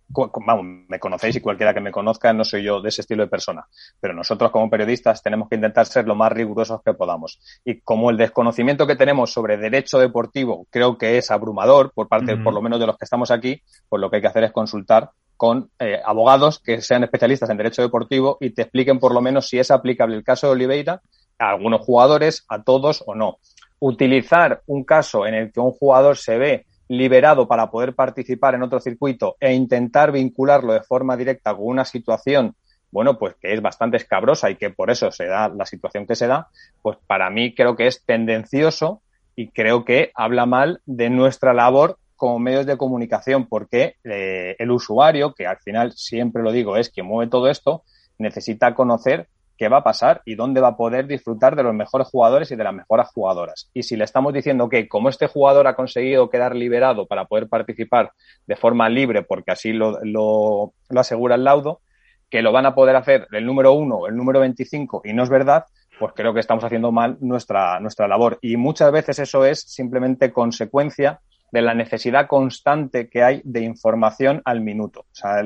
vamos, me conocéis y cualquiera que me conozca no soy yo de ese estilo de persona. Pero nosotros como periodistas tenemos que intentar ser lo más rigurosos que podamos. Y como el desconocimiento que tenemos sobre derecho deportivo creo que es abrumador por parte, por lo menos de los que estamos aquí, pues lo que hay que hacer es consultar con eh, abogados que sean especialistas en derecho deportivo y te expliquen por lo menos si es aplicable el caso de Oliveira a algunos jugadores, a todos o no. Utilizar un caso en el que un jugador se ve liberado para poder participar en otro circuito e intentar vincularlo de forma directa con una situación, bueno, pues que es bastante escabrosa y que por eso se da la situación que se da, pues para mí creo que es tendencioso y creo que habla mal de nuestra labor como medios de comunicación, porque eh, el usuario, que al final siempre lo digo, es quien mueve todo esto, necesita conocer qué va a pasar y dónde va a poder disfrutar de los mejores jugadores y de las mejores jugadoras. Y si le estamos diciendo que como este jugador ha conseguido quedar liberado para poder participar de forma libre, porque así lo, lo, lo asegura el laudo, que lo van a poder hacer el número uno el número 25 y no es verdad, pues creo que estamos haciendo mal nuestra, nuestra labor. Y muchas veces eso es simplemente consecuencia de la necesidad constante que hay de información al minuto. O sea,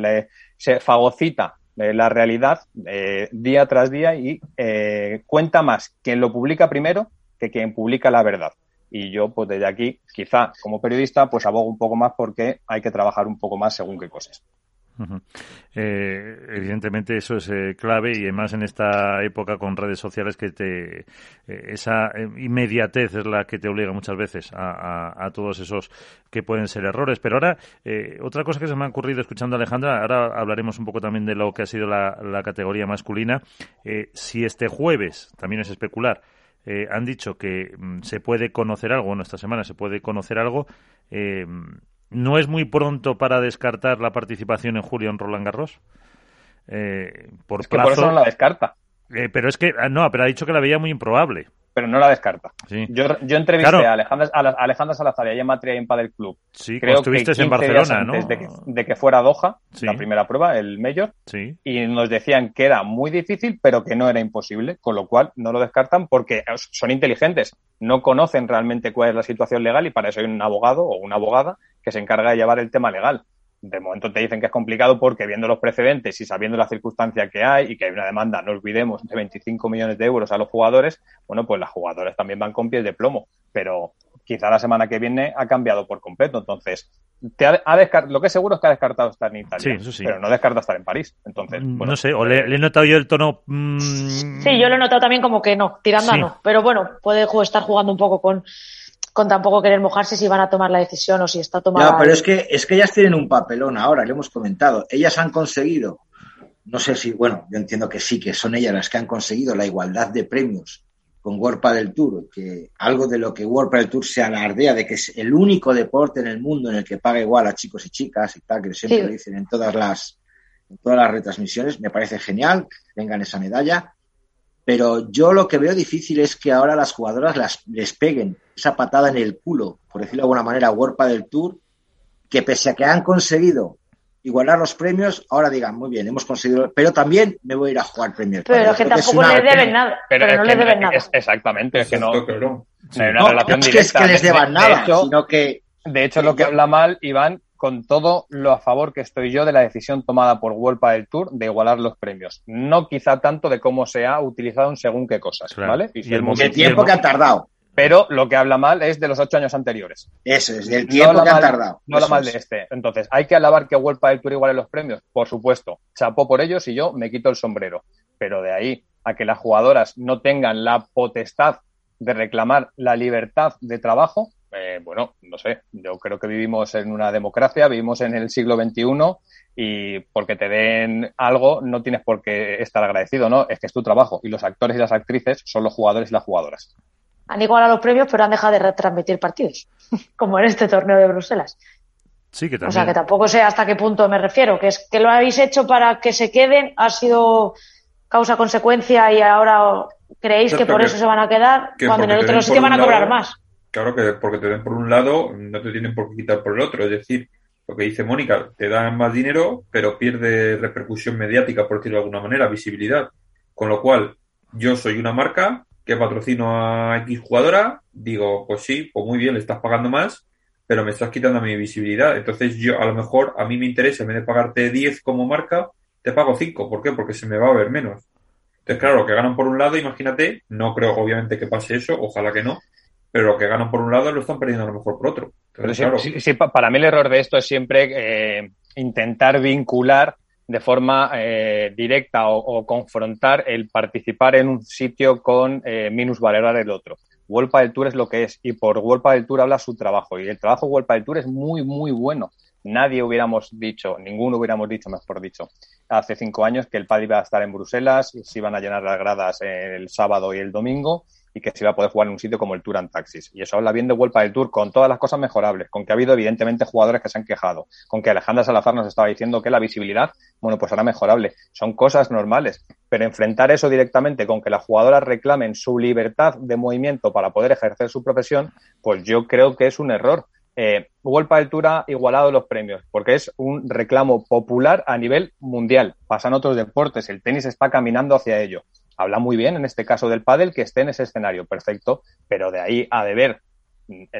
se fagocita eh, la realidad eh, día tras día y eh, cuenta más quien lo publica primero que quien publica la verdad. Y yo, pues desde aquí, quizá como periodista, pues abogo un poco más porque hay que trabajar un poco más según qué cosas. Eh, evidentemente eso es eh, clave y además en esta época con redes sociales que te eh, esa inmediatez es la que te obliga muchas veces a, todos esos que pueden ser errores. Pero ahora otra cosa que se me ha ocurrido escuchando a Alejandra, ahora hablaremos un poco también de lo que ha sido la, la categoría masculina. si este jueves también es especular. han dicho que mm, se puede conocer algo, bueno, esta semana se puede conocer algo. ¿No es muy pronto para descartar la participación en julio en Roland Garros? Eh, por, es que por eso no la descarta. Eh, pero es que, ah, no, pero ha dicho que la veía muy improbable. Pero no la descarta. Yo, yo entrevisté a, Alejandra, Salazar y a Matria en Padel Club. Sí, creo que en Barcelona, ¿no? De que, de que fuera Doha, la primera prueba, el Mayor. Sí. Y nos decían que era muy difícil, pero que no era imposible. Con lo cual no lo descartan porque son inteligentes. No conocen realmente cuál es la situación legal y para eso hay un abogado o una abogada que se encarga de llevar el tema legal. De momento te dicen que es complicado porque viendo los precedentes y sabiendo la circunstancia que hay y que hay una demanda, no olvidemos, de 25 millones de euros a los jugadores, bueno, pues las jugadoras también van con pies de plomo. Pero quizá la semana que viene ha cambiado por completo. Entonces, te ha, lo que es seguro es que ha descartado estar en Italia, pero no descarta estar en París. Entonces, mm, no sé, o le, he notado yo el tono. Mm, sí, yo lo he notado también como que no, tirando a no. Pero bueno, puede estar jugando un poco con con tampoco querer mojarse si van a tomar la decisión o si está tomada. No, pero es que, es que ellas tienen un papelón ahora, le hemos comentado. Ellas han conseguido, no sé si, bueno, yo entiendo que sí, que son ellas las que han conseguido la igualdad de premios con World del Tour, que algo de lo que World del Tour se alardea de que es el único deporte en el mundo en el que paga igual a chicos y chicas y tal, que siempre lo dicen en todas las en todas las retransmisiones, me parece genial tengan esa medalla, pero yo lo que veo difícil es que ahora las jugadoras las, les peguen esa patada en el culo, por decirlo de alguna manera, a World del Tour, que pese a que han conseguido igualar los premios, ahora digan, muy bien, hemos conseguido, pero también me voy a ir a jugar premios. Pero que tampoco les deben nada. Pero, no les deben nada. exactamente, es que no, no, hay una relación directa. Es que les deban nada, sino que... De hecho, lo que habla mal, Iván, con todo lo a favor que estoy yo de la decisión tomada por World del Tour de igualar los premios. No quizá tanto de cómo se ha utilizado en según qué cosas, ¿vale? Y, el, tiempo que ha tardado. Pero lo que habla mal es de los ocho años anteriores. Eso es, del tiempo que ha tardado. No habla mal de este. Entonces, ¿hay que alabar que World del Tour iguale los premios? Por supuesto. Chapó por ellos y yo me quito el sombrero. Pero de ahí a que las jugadoras no tengan la potestad de reclamar la libertad de trabajo, eh, bueno, no sé, yo creo que vivimos en una democracia, vivimos en el siglo XXI y porque te den algo no tienes por qué estar agradecido, ¿no? Es que es tu trabajo y los actores y las actrices son los jugadores y las jugadoras han igualado los premios, pero han dejado de retransmitir partidos, [laughs] como en este torneo de Bruselas. Sí, que también. O sea, que tampoco sé hasta qué punto me refiero, que es que lo habéis hecho para que se queden, ha sido causa-consecuencia y ahora creéis que por eso se van a quedar, cuando en el otro sí que van a cobrar más. Claro que porque te den por un lado, no te tienen por qué quitar por el otro. Es decir, lo que dice Mónica, te dan más dinero, pero pierde repercusión mediática, por decirlo de alguna manera, visibilidad. Con lo cual, yo soy una marca, que patrocino a X jugadora, digo, pues sí, pues muy bien, le estás pagando más, pero me estás quitando mi visibilidad. Entonces yo, a lo mejor, a mí me interesa, en vez de pagarte 10 como marca, te pago 5. ¿Por qué? Porque se me va a ver menos. Entonces, claro, que ganan por un lado, imagínate, no creo obviamente que pase eso, ojalá que no, pero lo que ganan por un lado lo están perdiendo a lo mejor por otro. sí, para mí el error de esto es siempre eh, intentar vincular de forma eh, directa o, confrontar el participar en un sitio con eh, minusvalorar el otro. Wolpa del Tour es lo que es y por Wolpa del Tour habla su trabajo y el trabajo de Wolpa del Tour es muy, muy bueno. Nadie hubiéramos dicho, ninguno hubiéramos dicho, mejor dicho, hace cinco años que el PAD iba a estar en Bruselas y se iban a llenar las gradas el sábado y el domingo y que se iba a poder jugar en un sitio como el Tour and Taxis. Y eso habla bien de Vuelta del Tour, con todas las cosas mejorables, con que ha habido evidentemente jugadores que se han quejado, con que Alejandra Salazar nos estaba diciendo que la visibilidad, bueno, pues era mejorable. Son cosas normales, pero enfrentar eso directamente con que las jugadoras reclamen su libertad de movimiento para poder ejercer su profesión, pues yo creo que es un error. Eh, Vuelta del Tour ha igualado los premios, porque es un reclamo popular a nivel mundial. Pasan otros deportes, el tenis está caminando hacia ello habla muy bien, en este caso del pádel, que esté en ese escenario, perfecto, pero de ahí a deber,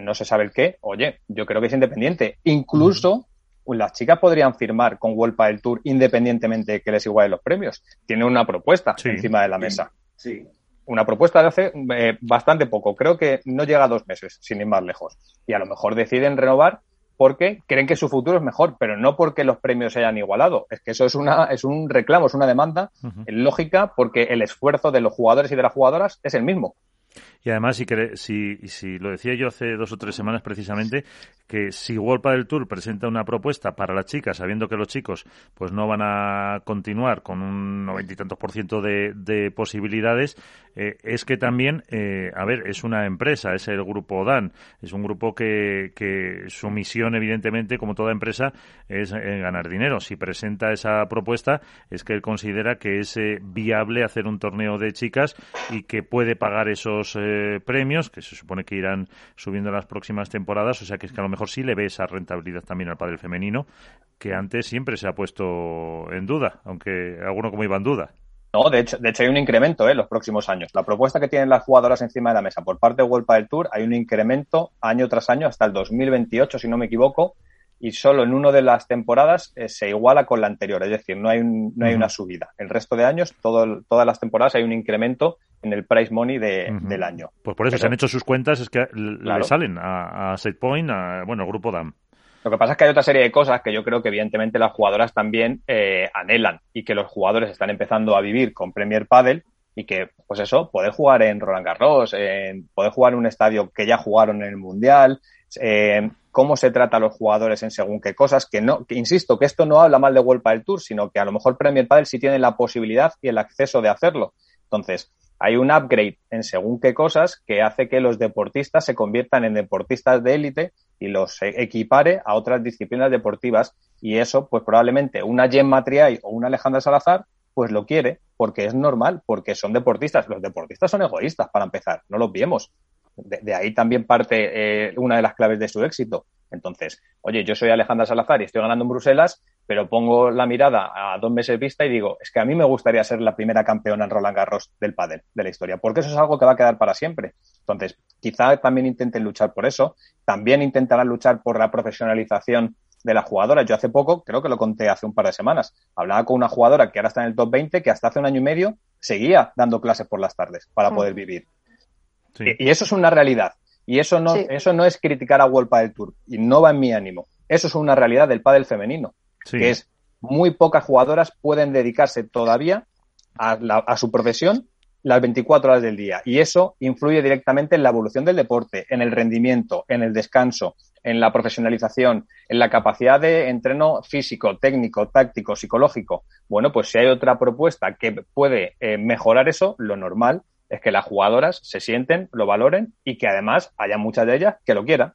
no se sabe el qué, oye, yo creo que es independiente. Incluso las chicas podrían firmar con World del Tour independientemente de que les igualen los premios. Tiene una propuesta encima de la mesa. Sí. Una propuesta de hace eh, bastante poco, creo que no llega a dos meses, sin ir más lejos. Y a lo mejor deciden renovar porque creen que su futuro es mejor, pero no porque los premios se hayan igualado. Es que eso es, una, es un reclamo, es una demanda lógica porque el esfuerzo de los jugadores y de las jugadoras es el mismo. Y además, si, si, si lo decía yo hace dos o tres semanas precisamente, que si World del Tour presenta una propuesta para las chicas, sabiendo que los chicos pues no van a continuar con un noventa y tantos por ciento de, posibilidades, eh, es que también, eh, a ver, es una empresa, es el grupo DAN, es un grupo que, que su misión, evidentemente, como toda empresa, es eh, ganar dinero. Si presenta esa propuesta, es que él considera que es viable hacer un torneo de chicas y que puede pagar esos eh, premios, que se supone que irán subiendo en las próximas temporadas, o sea que es que a lo mejor sí le ve esa rentabilidad también al padre femenino, que antes siempre se ha puesto en duda, aunque alguno como iba en duda. No, de hecho, de hecho hay un incremento en ¿eh? los próximos años. La propuesta que tienen las jugadoras encima de la mesa por parte de World del Tour, hay un incremento año tras año hasta el 2028, si no me equivoco, y solo en una de las temporadas eh, se iguala con la anterior, es decir, no hay, no hay una subida. El resto de años, todo, todas las temporadas hay un incremento en el price money del año. Pues por eso se han hecho sus cuentas, es que le salen a, a Setpoint, a, bueno, al grupo DAM. Lo que pasa es que hay otra serie de cosas que yo creo que evidentemente las jugadoras también eh, anhelan y que los jugadores están empezando a vivir con Premier Padel y que, pues eso, poder jugar en Roland Garros, poder jugar en un estadio que ya jugaron en el Mundial, eh, cómo se trata a los jugadores en según qué cosas, que no, que insisto, que esto no habla mal de World del Tour, sino que a lo mejor Premier Padel sí tiene la posibilidad y el acceso de hacerlo. Entonces, hay un upgrade en según qué cosas que hace que los deportistas se conviertan en deportistas de élite y los e-, equipare a otras disciplinas deportivas y eso, pues probablemente una Gemma Triay o una Alejandra Salazar, pues lo quiere porque es normal, porque son deportistas. Los deportistas son egoístas, para empezar, no los viemos. De, ahí también parte eh, una de las claves de su éxito. Entonces, oye, yo soy Alejandra Salazar y estoy ganando en Bruselas, pero pongo la mirada a dos meses vista y digo, es que a mí me gustaría ser la primera campeona en Roland Garros del pádel de la historia, porque eso es algo que va a quedar para siempre. Entonces, quizá también intenten luchar por eso, también intentarán luchar por la profesionalización de la jugadora. Yo hace poco, creo que lo conté hace un par de semanas, hablaba con una jugadora que ahora está en el top 20, que hasta hace un año y medio seguía dando clases por las tardes para mm. poder vivir. Y, eso es una realidad. Y eso no, eso no es criticar a World Padel Tour. Y no va en mi ánimo. Eso es una realidad del pádel femenino que es muy pocas jugadoras pueden dedicarse todavía a, su profesión las 24 horas del día. Y eso influye directamente en la evolución del deporte, en el rendimiento, en el descanso, en la profesionalización, en la capacidad de entreno físico, técnico, táctico, psicológico. Bueno, pues si hay otra propuesta que puede eh, mejorar eso, lo normal es que las jugadoras se sienten, lo valoren y que además haya muchas de ellas que lo quieran.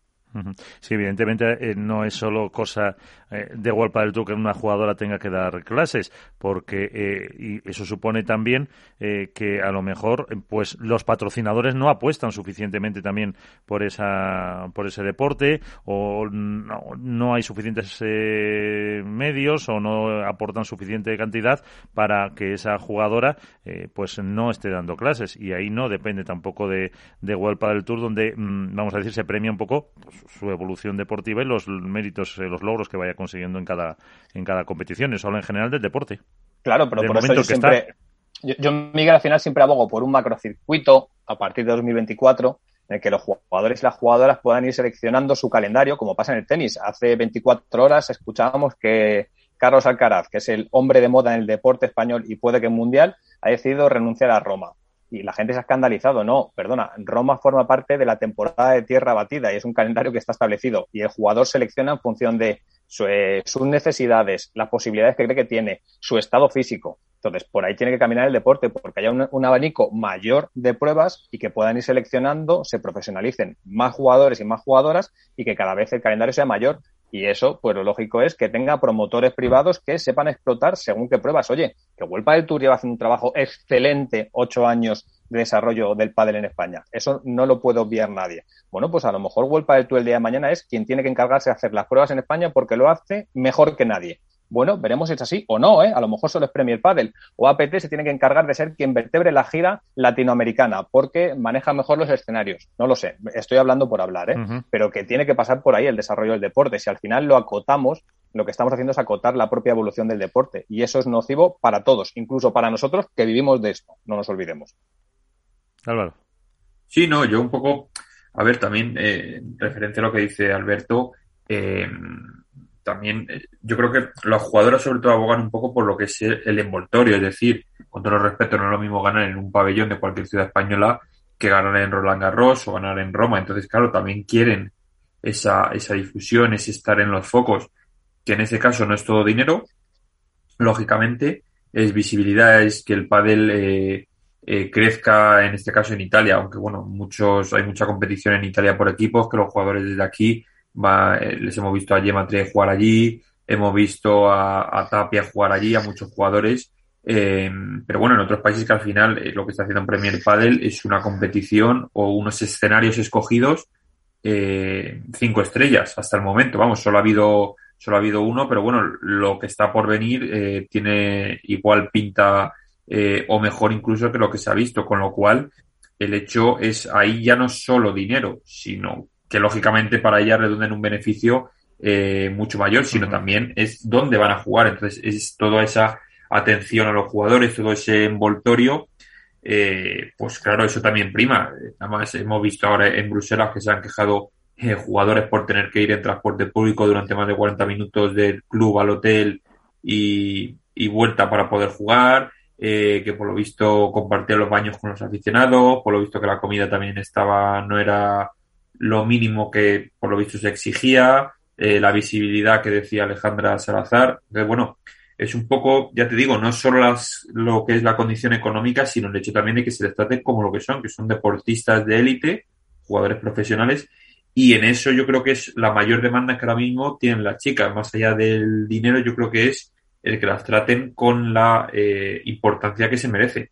Sí, evidentemente eh, no es solo cosa eh, de golpe del Tour que una jugadora tenga que dar clases, porque eh, y eso supone también que a lo mejor pues los patrocinadores no apuestan suficientemente también por esa por ese deporte o no, hay suficientes medios o no aportan suficiente cantidad para que esa jugadora pues no esté dando clases. Y ahí no depende tampoco de de del Tour donde mm, vamos a decir se premia un poco pues, su evolución deportiva y los méritos, eh, los logros que vaya consiguiendo en cada, en cada competición. Eso habla en general del deporte. Claro, pero por eso yo siempre, yo, Miguel, al final siempre abogo por un macrocircuito a partir de 2024 en el que los jugadores y las jugadoras puedan ir seleccionando su calendario, como pasa en el tenis. Hace 24 horas escuchábamos que Carlos Alcaraz, que es el hombre de moda en el deporte español y puede que en mundial, ha decidido renunciar a Roma y la gente se ha escandalizado. No, perdona, Roma forma parte de la temporada de tierra batida y es un calendario que está establecido y el jugador selecciona en función de eh, sus necesidades, las posibilidades que cree que tiene, su estado físico. Entonces, por ahí tiene que caminar el deporte, porque haya un, abanico mayor de pruebas y que puedan ir seleccionando, se profesionalicen más jugadores y más jugadoras y que cada vez el calendario sea mayor. Y eso, pues lo lógico es que tenga promotores privados que sepan explotar según qué pruebas. Oye, que Vuelpa del Tour lleva haciendo un trabajo excelente ocho años de desarrollo del pádel en España. Eso no lo puede obviar nadie. Bueno, pues a lo mejor Vuelpa del Tour el día de mañana es quien tiene que encargarse de hacer las pruebas en España porque lo hace mejor que nadie. Bueno, veremos si es así o no, ¿eh? A lo mejor solo es Premier Padel. O APT se tiene que encargar de ser quien vertebre la gira latinoamericana porque maneja mejor los escenarios. No lo sé, estoy hablando por hablar, ¿eh? Pero que tiene que pasar por ahí el desarrollo del deporte. Si al final lo acotamos, lo que estamos haciendo es acotar la propia evolución del deporte. Y eso es nocivo para todos, incluso para nosotros que vivimos de esto. No nos olvidemos. Álvaro. Sí, no, yo un poco, a ver, también eh, en referencia a lo que dice Alberto, eh, también eh, yo creo que los jugadores sobre todo abogan un poco por lo que es el envoltorio, es decir, con todo respeto no es lo mismo ganar en un pabellón de cualquier ciudad española que ganar en Roland Garros o ganar en Roma. Entonces, claro, también quieren esa, esa difusión, ese estar en los focos, que en ese caso no es todo dinero, lógicamente, es visibilidad, es que el pádel eh, eh, crezca, en este caso en Italia, aunque bueno, muchos, hay mucha competición en Italia por equipos, que los jugadores desde aquí va, eh, les hemos visto a Gemma jugar allí, hemos visto a, Tapia jugar allí, a muchos jugadores. Eh, pero bueno, en otros países que al final eh, lo que está haciendo en Premier Padel es una competición o unos escenarios escogidos cinco estrellas hasta el momento. Vamos, solo ha habido solo ha habido uno, pero bueno, lo que está por venir tiene igual pinta o mejor incluso que lo que se ha visto, con lo cual el hecho es ahí ya no solo dinero, sino que lógicamente para ella redunda en un beneficio eh, mucho mayor, sino también es dónde van a jugar. Entonces, es toda esa atención a los jugadores, todo ese envoltorio, eh, pues claro, eso también prima. Además, hemos visto ahora en Bruselas que se han quejado eh, jugadores por tener que ir en transporte público durante más de 40 minutos del club al hotel y, vuelta para poder jugar. Que por lo visto compartían los baños con los aficionados, por lo visto que la comida también estaba, no era lo mínimo que por lo visto se exigía, eh, la visibilidad que decía Alejandra Salazar. Entonces, bueno, es un poco, ya te digo, no solo las, lo que es la condición económica, sino el hecho también de que se les trate como lo que son, que son deportistas de élite, jugadores profesionales, Y en eso yo creo que es la mayor demanda que ahora mismo tienen las chicas, más allá del dinero, yo creo que es el que las traten con la eh, importancia que se merece.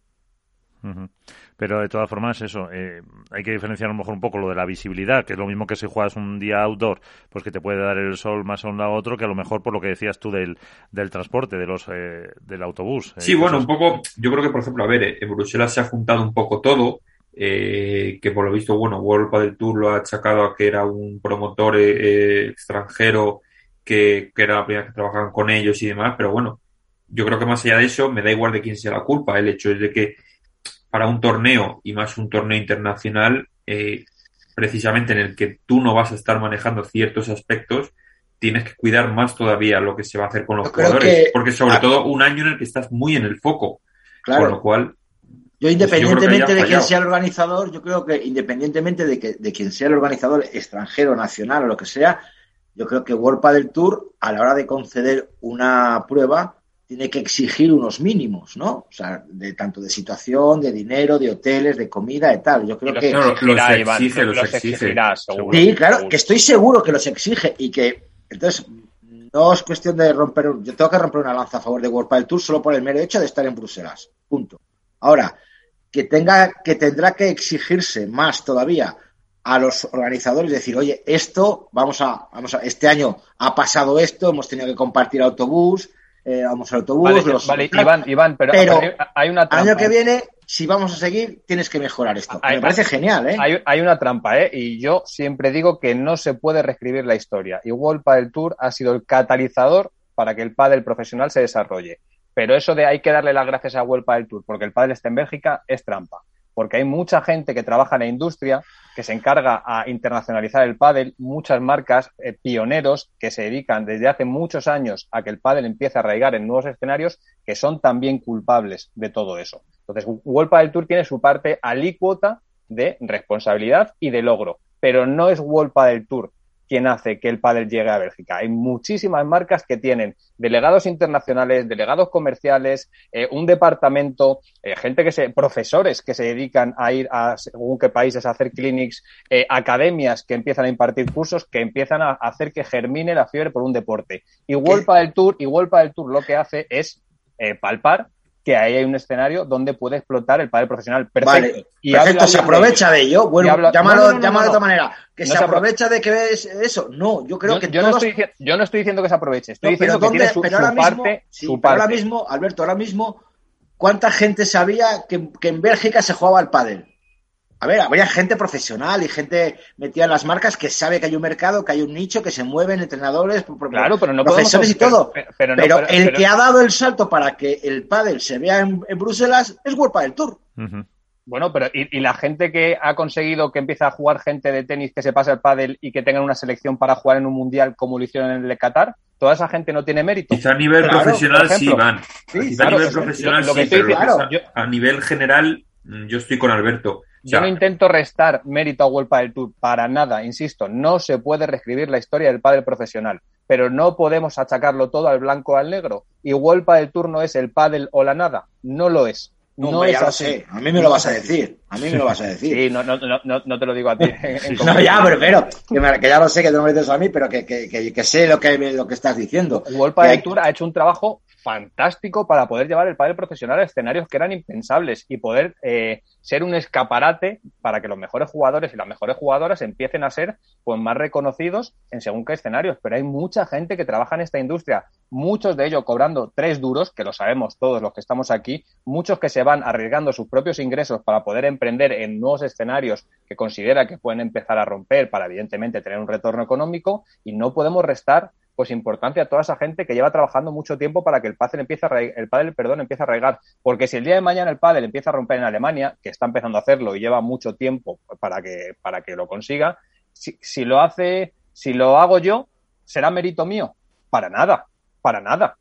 Pero de todas formas, eso, eh, hay que diferenciar a lo mejor un poco lo de la visibilidad, que es lo mismo que si juegas un día outdoor, pues que te puede dar el sol más a un lado a otro, que a lo mejor por lo que decías tú del, del transporte, de los, eh, del autobús. Eh, sí, bueno, un poco, yo creo que por ejemplo, a ver, en Bruselas se ha juntado un poco todo, que por lo visto, bueno, World del Tour lo ha achacado a que era un promotor extranjero que, que era la primera que trabajaban con ellos y demás, pero bueno, yo creo que más allá de eso, me da igual de quién sea la culpa. El hecho es de que para un torneo y más un torneo internacional, eh, precisamente en el que tú no vas a estar manejando ciertos aspectos, tienes que cuidar más todavía lo que se va a hacer con los jugadores, porque sobre todo un año en el que estás muy en el foco, claro. con lo cual yo pues independientemente de quién sea el organizador, yo creo que independientemente de, que, de quién sea el organizador extranjero, nacional o lo que sea, yo creo que World del Tour, a la hora de conceder una prueba, tiene que exigir unos mínimos, ¿no? O sea, de tanto de situación, de dinero, de hoteles, de comida, de tal. Yo creo que los, exige, los, exige. sí, claro, que estoy seguro que los exige y que entonces no es cuestión de romper. Yo tengo que romper una lanza a favor de World del Tour solo por el mero hecho de estar en Bruselas. Punto. Ahora que tenga que tendrá que exigirse más todavía a los organizadores decir, oye, esto vamos a vamos a este año ha pasado esto, hemos tenido que compartir autobús eh, vamos al autobús. Vale, Iván, pero, hay una trampa. Año que ¿eh? viene, si vamos a seguir, tienes que mejorar esto. me parece genial, ¿eh? Hay, una trampa, ¿eh? Y yo siempre digo que no se puede reescribir la historia. Igual para el Tour ha sido el catalizador para que el pádel profesional se desarrolle. Pero eso de hay que darle las gracias a World del Tour porque el pádel está en Bélgica es trampa porque hay mucha gente que trabaja en la industria que se encarga a internacionalizar el pádel, muchas marcas eh, pioneros que se dedican desde hace muchos años a que el pádel empiece a arraigar en nuevos escenarios que son también culpables de todo eso. Entonces, World Padel Tour tiene su parte alícuota de responsabilidad y de logro, pero no es World Padel Tour quien hace que el pádel llegue a Bélgica. Hay muchísimas marcas que tienen delegados internacionales, delegados comerciales, eh, un departamento, eh, gente que se, profesores que se dedican a ir a según qué países a hacer clinics, eh, academias que empiezan a impartir cursos, que empiezan a hacer que germine la fiebre por un deporte. Igual para el Tour, igual para el Tour lo que hace es palpar que ahí hay un escenario donde puede explotar el padre profesional. Perfecto. y perfecto, se aprovecha de ello. Bueno, llámalo, de otra manera. Que se, aprovecha de que ves eso. No, yo creo que yo, no estoy, yo no estoy diciendo que se aproveche, estoy diciendo que tiene su, parte, su parte. ahora mismo, Alberto, ahora mismo, ¿cuánta gente sabía que, que en Bélgica se jugaba al pádel? A ver, habría gente profesional y gente metida en las marcas que sabe que hay un mercado, que hay un nicho, que se mueven entrenadores, claro, pero no profesores y todo. Pero, el que ha dado el salto para que el pádel se vea en, Bruselas es World Padel Tour. Bueno, pero ¿y, la gente que ha conseguido que empiece a jugar gente de tenis que se pase al pádel y que tengan una selección para jugar en un mundial como lo hicieron en el Qatar? ¿Toda esa gente no tiene mérito? Quizá a nivel profesional sí van. Sí, a nivel profesional sí, pero a nivel general mm, yo estoy con Alberto. Yo no intento restar mérito a World del Tour para nada, insisto, no se puede reescribir la historia del padre profesional, pero no podemos achacarlo todo al blanco o al negro. Y World del Tour no es el pádel o la nada, no lo es. No, es así. A mí me lo vas a decir. A mí me lo vas a decir. Sí, no, no, no, no te lo digo a ti. [laughs] no, ya, pero, pero que, ya lo sé, que no me dices a mí, pero que, que, que, sé lo que, lo que estás diciendo. World del Tour ha hecho un trabajo fantástico para poder llevar el pádel profesional a escenarios que eran impensables y poder eh, ser un escaparate para que los mejores jugadores y las mejores jugadoras empiecen a ser pues más reconocidos en según qué escenarios. Pero hay mucha gente que trabaja en esta industria, muchos de ellos cobrando tres duros, que lo sabemos todos los que estamos aquí, muchos que se van arriesgando sus propios ingresos para poder emprender en nuevos escenarios que considera que pueden empezar a romper para evidentemente tener un retorno económico y no podemos restar pues importancia a toda esa gente que lleva trabajando mucho tiempo para que el pádel empiece a el pádel, perdón, empiece a arraigar, porque si el día de mañana el pádel empieza a romper en Alemania, que está empezando a hacerlo y lleva mucho tiempo para que para que lo consiga, si, si lo hace, si lo hago yo, será mérito mío, para nada, para nada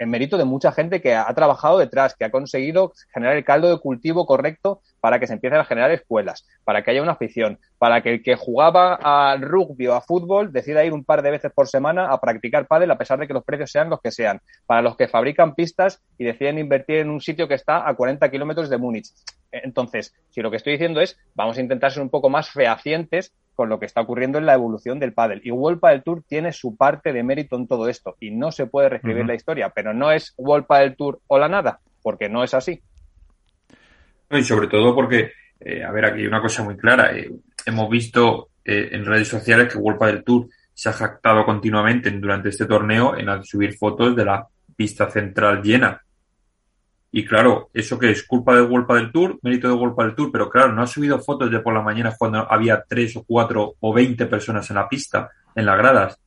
en mérito de mucha gente que ha trabajado detrás, que ha conseguido generar el caldo de cultivo correcto para que se empiecen a generar escuelas, para que haya una afición, para que el que jugaba al rugby o a fútbol decida ir un par de veces por semana a practicar pádel a pesar de que los precios sean los que sean, para los que fabrican pistas y deciden invertir en un sitio que está a 40 kilómetros de Múnich. Entonces, si lo que estoy diciendo es, vamos a intentar ser un poco más fehacientes con lo que está ocurriendo en la evolución del pádel. Y World del Tour tiene su parte de mérito en todo esto y no se puede reescribir la historia, pero no es World del Tour o la nada, porque no es así. Y sobre todo porque, eh, a ver, aquí hay una cosa muy clara. Eh, hemos visto eh, en redes sociales que World del Tour se ha jactado continuamente durante este torneo en subir fotos de la pista central llena. Y claro, eso que es culpa de World del Tour, mérito de World del Tour, pero claro, no ha subido fotos de por la mañana cuando había tres o cuatro o veinte personas en la pista, en las gradas.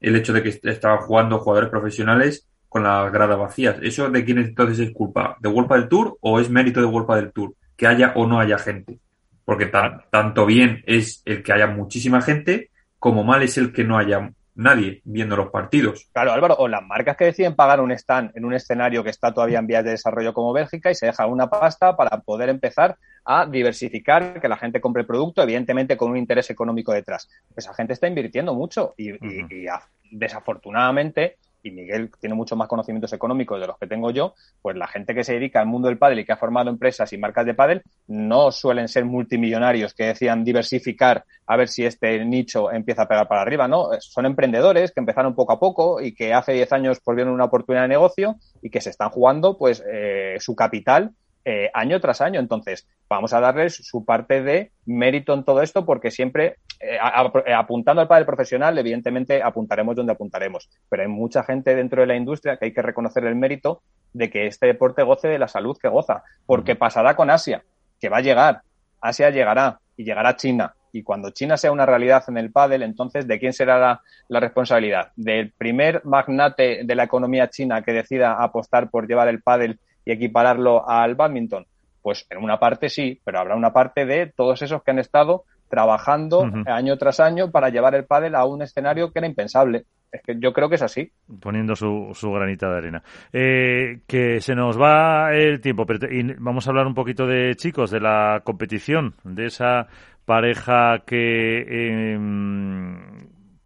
El hecho de que estaban jugando jugadores profesionales con las gradas vacías. ¿Eso de quién entonces es culpa? ¿De World del Tour o es mérito de World del Tour? Que haya o no haya gente. Porque tanto bien es el que haya muchísima gente como mal es el que no haya nadie viendo los partidos. Claro, Álvaro, o las marcas que deciden pagar un stand en un escenario que está todavía en vías de desarrollo como Bélgica y se deja una pasta para poder empezar a diversificar, que la gente compre el producto, evidentemente con un interés económico detrás. Esa gente está invirtiendo mucho y, y desafortunadamente y Miguel tiene mucho más conocimientos económicos de los que tengo yo, pues la gente que se dedica al mundo del pádel y que ha formado empresas y marcas de pádel no suelen ser multimillonarios que decían diversificar a ver si este nicho empieza a pegar para arriba, ¿no? Son emprendedores que empezaron poco a poco y que hace 10 años pues una oportunidad de negocio y que se están jugando pues eh, su capital eh, año tras año. Entonces, vamos a darles su parte de mérito en todo esto porque siempre, eh, eh, apuntando al padre profesional, evidentemente apuntaremos donde apuntaremos. Pero hay mucha gente dentro de la industria que hay que reconocer el mérito de que este deporte goce de la salud que goza. Porque pasará con Asia, que va a llegar. Asia llegará y llegará China. Y cuando China sea una realidad en el pádel, entonces, ¿de quién será la, la, responsabilidad? ¿Del primer magnate de la economía china que decida apostar por llevar el pádel y equipararlo al badminton? Pues en una parte sí, pero habrá una parte de todos esos que han estado trabajando año tras año para llevar el pádel a un escenario que era impensable. Es que yo creo que es así. Poniendo su, su granita de arena. Eh, que se nos va el tiempo, pero vamos a hablar un poquito de chicos, de la competición, de esa pareja que eh,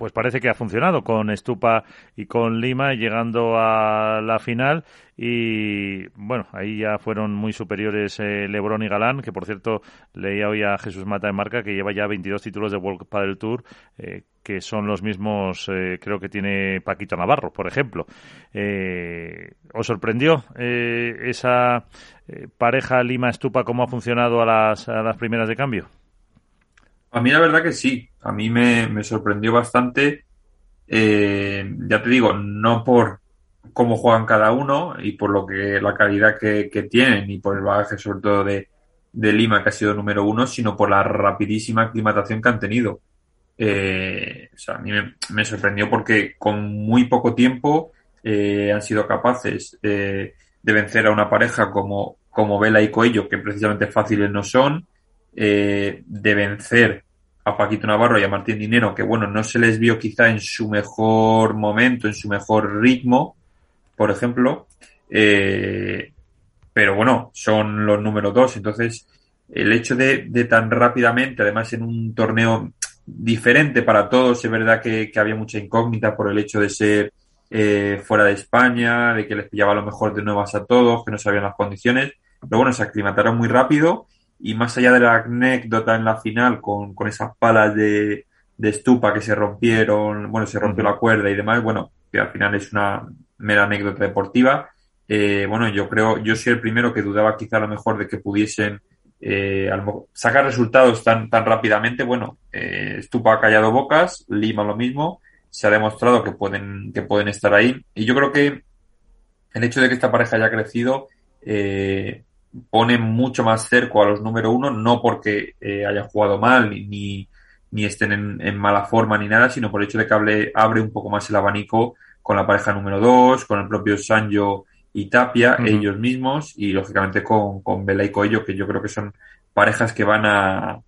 pues parece que ha funcionado con Estupa y con Lima llegando a la final y bueno, ahí ya fueron muy superiores eh, Lebrón y Galán, que por cierto leía hoy a Jesús Mata en marca que lleva ya 22 títulos de World Padel Tour, eh, que son los mismos, eh, creo que tiene Paquito Navarro, por ejemplo. ¿Os sorprendió esa pareja Lima-Estupa cómo ha funcionado a las, a las primeras de cambio? A mí la verdad que sí, a mí me, sorprendió bastante, eh, ya te digo, no por cómo juegan cada uno y por lo que la calidad que, tienen y por el bagaje sobre todo de, Lima que ha sido número uno, sino por la rapidísima aclimatación que han tenido. Eh, o sea, a mí me, sorprendió porque con muy poco tiempo eh, han sido capaces de vencer a una pareja como, como Vela y Coello, que precisamente fáciles no son, de vencer a Paquito Navarro y a Martín Dinero, que bueno, no se les vio quizá en su mejor momento, en su mejor ritmo, por ejemplo, eh, pero bueno, son los números dos, entonces el hecho de, tan rápidamente, además en un torneo diferente para todos, es verdad que, había mucha incógnita por el hecho de ser eh, fuera de España, de que les pillaba lo mejor de nuevas a todos, que no sabían las condiciones, pero bueno, se aclimataron muy rápido y más allá de la anécdota en la final con, esas palas de, estupa que se rompieron, bueno, se rompió la cuerda y demás, bueno, que al final es una mera anécdota deportiva. Eh, bueno, yo creo, yo soy el primero que dudaba quizá a lo mejor de que pudiesen eh, sacar resultados tan, tan rápidamente. Bueno, eh, Estupa ha callado bocas, Lima lo mismo, se ha demostrado que pueden, que pueden estar ahí. Y yo creo que el hecho de que esta pareja haya crecido eh, pone mucho más cerco a los número uno, no porque eh, hayan jugado mal ni, ni estén en, mala forma ni nada, sino por el hecho de que abre un poco más el abanico con la pareja número dos, con el propio Sanjo y Tapia, ellos mismos, y lógicamente con, con Vela y Coello, que yo creo que son parejas que van a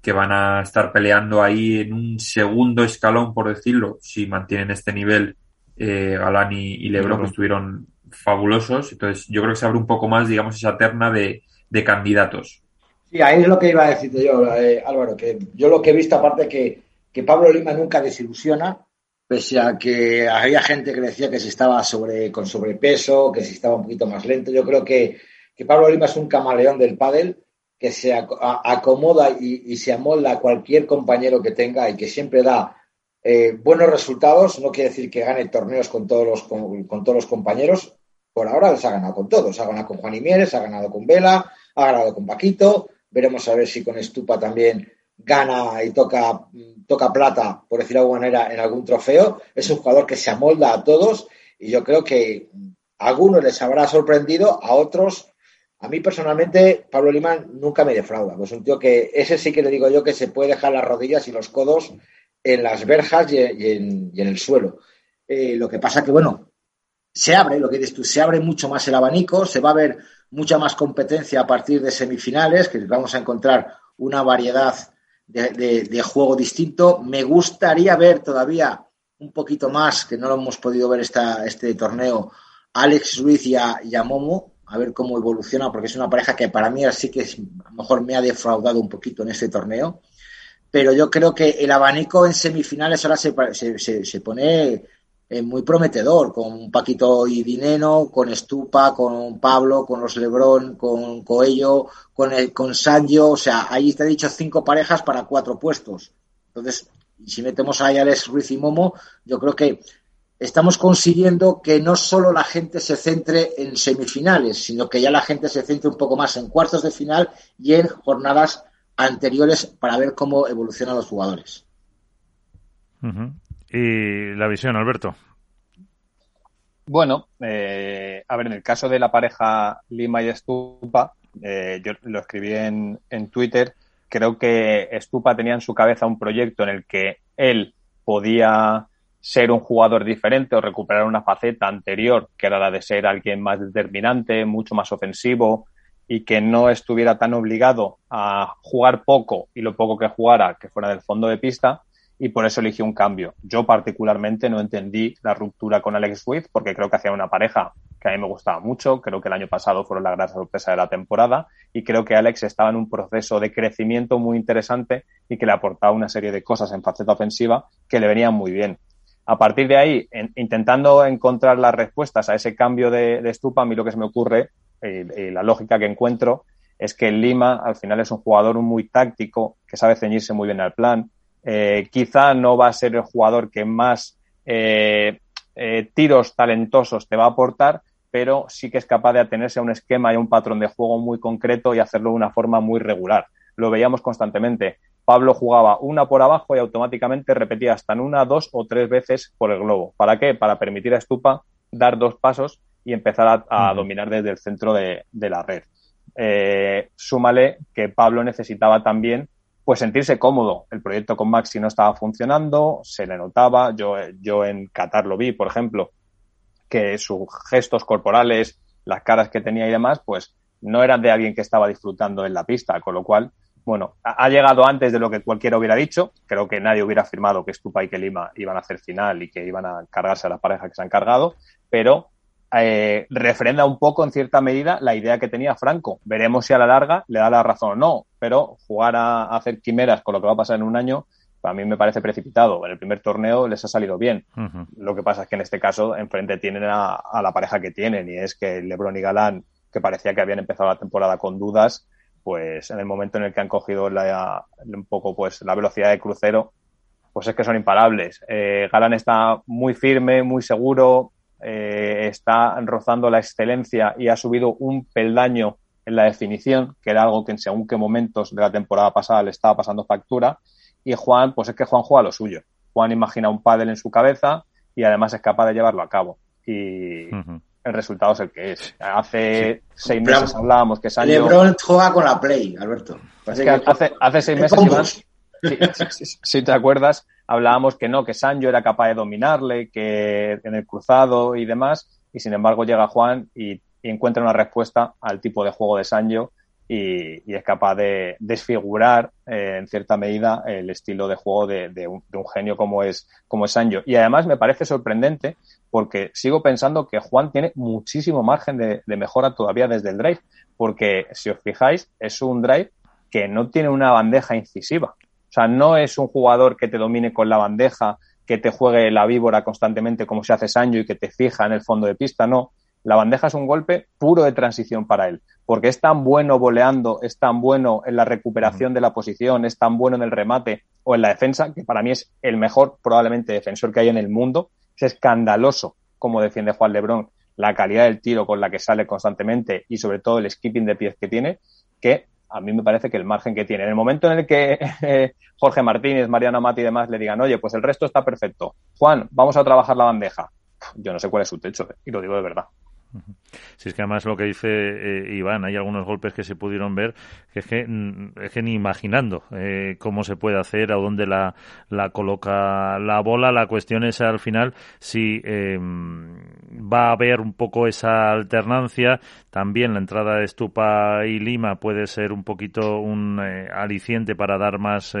que van a estar peleando ahí en un segundo escalón, por decirlo, si mantienen este nivel eh, Galán y, y Lebron, que estuvieron fabulosos. Entonces, yo creo que se abre un poco más, digamos, esa terna de, candidatos. Sí, ahí es lo que iba a decirte yo, eh, Álvaro, que yo lo que he visto, aparte que, que Pablo Lima nunca desilusiona, pese a que había gente que decía que se estaba sobre, con sobrepeso, que se estaba un poquito más lento. Yo creo que, que Pablo Lima es un camaleón del pádel que se acomoda y, se amolda a cualquier compañero que tenga y que siempre da eh, buenos resultados. No quiere decir que gane torneos con todos los, con, todos los compañeros. Por ahora les ha ganado con todos. Ha ganado con Juan y Mieres, ha ganado con Vela, ha ganado con Paquito. Veremos a ver si con Estupa también gana y toca, toca plata, por decirlo de alguna manera, en algún trofeo. Es un jugador que se amolda a todos y yo creo que a algunos les habrá sorprendido, a otros a mí personalmente, Pablo Limán nunca me defrauda. Es un tío que, ese sí que le digo yo que se puede dejar las rodillas y los codos en las verjas y, en, el suelo. Eh, lo que pasa que, bueno, se abre, lo que dices tú, se abre mucho más el abanico, se va a ver mucha más competencia a partir de semifinales, que vamos a encontrar una variedad de, juego distinto. Me gustaría ver todavía un poquito más, que no lo hemos podido ver esta, este torneo, Alex Ruiz y a Momo, a ver cómo evoluciona, porque es una pareja que para mí sí que a lo mejor me ha defraudado un poquito en este torneo. Pero yo creo que el abanico en semifinales ahora se, se, pone muy prometedor, con Paquito y Dineno, con Estupa, con Pablo, con los Lebrón, con Coello, con, el, con Sanjo. O sea, ahí te he dicho cinco parejas para cuatro puestos. Entonces, si metemos a Alex Ruiz y Momo, yo creo que estamos consiguiendo que no solo la gente se centre en semifinales, sino que ya la gente se centre un poco más en cuartos de final y en jornadas anteriores para ver cómo evolucionan los jugadores. Y la visión, Alberto. Bueno, eh, a ver, en el caso de la pareja Lima y Estupa, eh, yo lo escribí en, en Twitter, creo que Estupa tenía en su cabeza un proyecto en el que él podía ser un jugador diferente o recuperar una faceta anterior, que era la de ser alguien más determinante, mucho más ofensivo y que no estuviera tan obligado a jugar poco y lo poco que jugara que fuera del fondo de pista y por eso eligió un cambio. Yo particularmente no entendí la ruptura con Alex Swift porque creo que hacía una pareja que a mí me gustaba mucho, creo que el año pasado fueron la gran sorpresa de la temporada y creo que Alex estaba en un proceso de crecimiento muy interesante y que le aportaba una serie de cosas en faceta ofensiva que le venían muy bien. A partir de ahí, intentando encontrar las respuestas a ese cambio de, estupa, a mí lo que se me ocurre y, la lógica que encuentro es que Lima al final es un jugador muy táctico, que sabe ceñirse muy bien al plan. Eh, quizá no va a ser el jugador que más eh, eh, tiros talentosos te va a aportar, pero sí que es capaz de atenerse a un esquema y a un patrón de juego muy concreto y hacerlo de una forma muy regular. Lo veíamos constantemente. Pablo jugaba una por abajo y automáticamente repetía hasta en una, dos o tres veces por el globo. ¿Para qué? Para permitir a Estupa dar dos pasos y empezar a, dominar desde el centro de, la red. Eh, súmale que Pablo necesitaba también pues sentirse cómodo. El proyecto con Maxi no estaba funcionando, se le notaba. Yo, yo en Qatar lo vi, por ejemplo, que sus gestos corporales, las caras que tenía y demás, pues no eran de alguien que estaba disfrutando en la pista, con lo cual bueno, ha llegado antes de lo que cualquiera hubiera dicho. Creo que nadie hubiera afirmado que Stupa y que Lima iban a hacer final y que iban a cargarse a la pareja que se han cargado, pero eh, refrenda un poco, en cierta medida, la idea que tenía Franco. Veremos si a la larga le da la razón o no, pero jugar a, hacer quimeras con lo que va a pasar en un año, para mí me parece precipitado. En el primer torneo les ha salido bien. Lo que pasa es que en este caso enfrente tienen a, a la pareja que tienen y es que LeBron y Galán, que parecía que habían empezado la temporada con dudas, pues en el momento en el que han cogido la, un poco pues la velocidad de crucero, pues es que son imparables. Eh, Galán está muy firme, muy seguro, eh, está rozando la excelencia y ha subido un peldaño en la definición, que era algo que en según qué momentos de la temporada pasada le estaba pasando factura. Y Juan, pues es que Juan juega lo suyo. Juan imagina un pádel en su cabeza y además es capaz de llevarlo a cabo. Y, el resultado es el que es. Hace seis meses hablábamos que Sancho... LeBron juega con la Play, Alberto. hace, hace seis meses, si, te acuerdas, hablábamos que no, que Sancho era capaz de dominarle, que en el cruzado y demás, y sin embargo llega Juan y, encuentra una respuesta al tipo de juego de Sancho y, es capaz de desfigurar eh, en cierta medida el estilo de juego de, un, genio como es, como es Sancho. Y además me parece sorprendente porque sigo pensando que Juan tiene muchísimo margen de, mejora todavía desde el drive, porque si os fijáis, es un drive que no tiene una bandeja incisiva. O sea, no es un jugador que te domine con la bandeja, que te juegue la víbora constantemente como se hace Sancho y que te fija en el fondo de pista, no. la bandeja es un golpe puro de transición para él, porque es tan bueno voleando, es tan bueno en la recuperación de la posición, es tan bueno en el remate o en la defensa, que para mí es el mejor probablemente defensor que hay en el mundo. Es escandaloso como defiende Juan Lebrón, la calidad del tiro con la que sale constantemente y sobre todo el skipping de pies que tiene, que a mí me parece que el margen que tiene. En el momento en el que [laughs] Jorge Martínez, Mariano Mati y demás le digan, oye, pues el resto está perfecto. Juan, vamos a trabajar la bandeja. Yo no sé cuál es su techo, eh, y lo digo de verdad. Si es que además lo que dice eh, Iván, hay algunos golpes que se pudieron ver que es que, mm, es que ni imaginando eh, cómo se puede hacer, a dónde la, la coloca la bola. La cuestión es al final si em, va a haber un poco esa alternancia. También la entrada de Estupa y Lima puede ser un poquito un eh, aliciente para dar más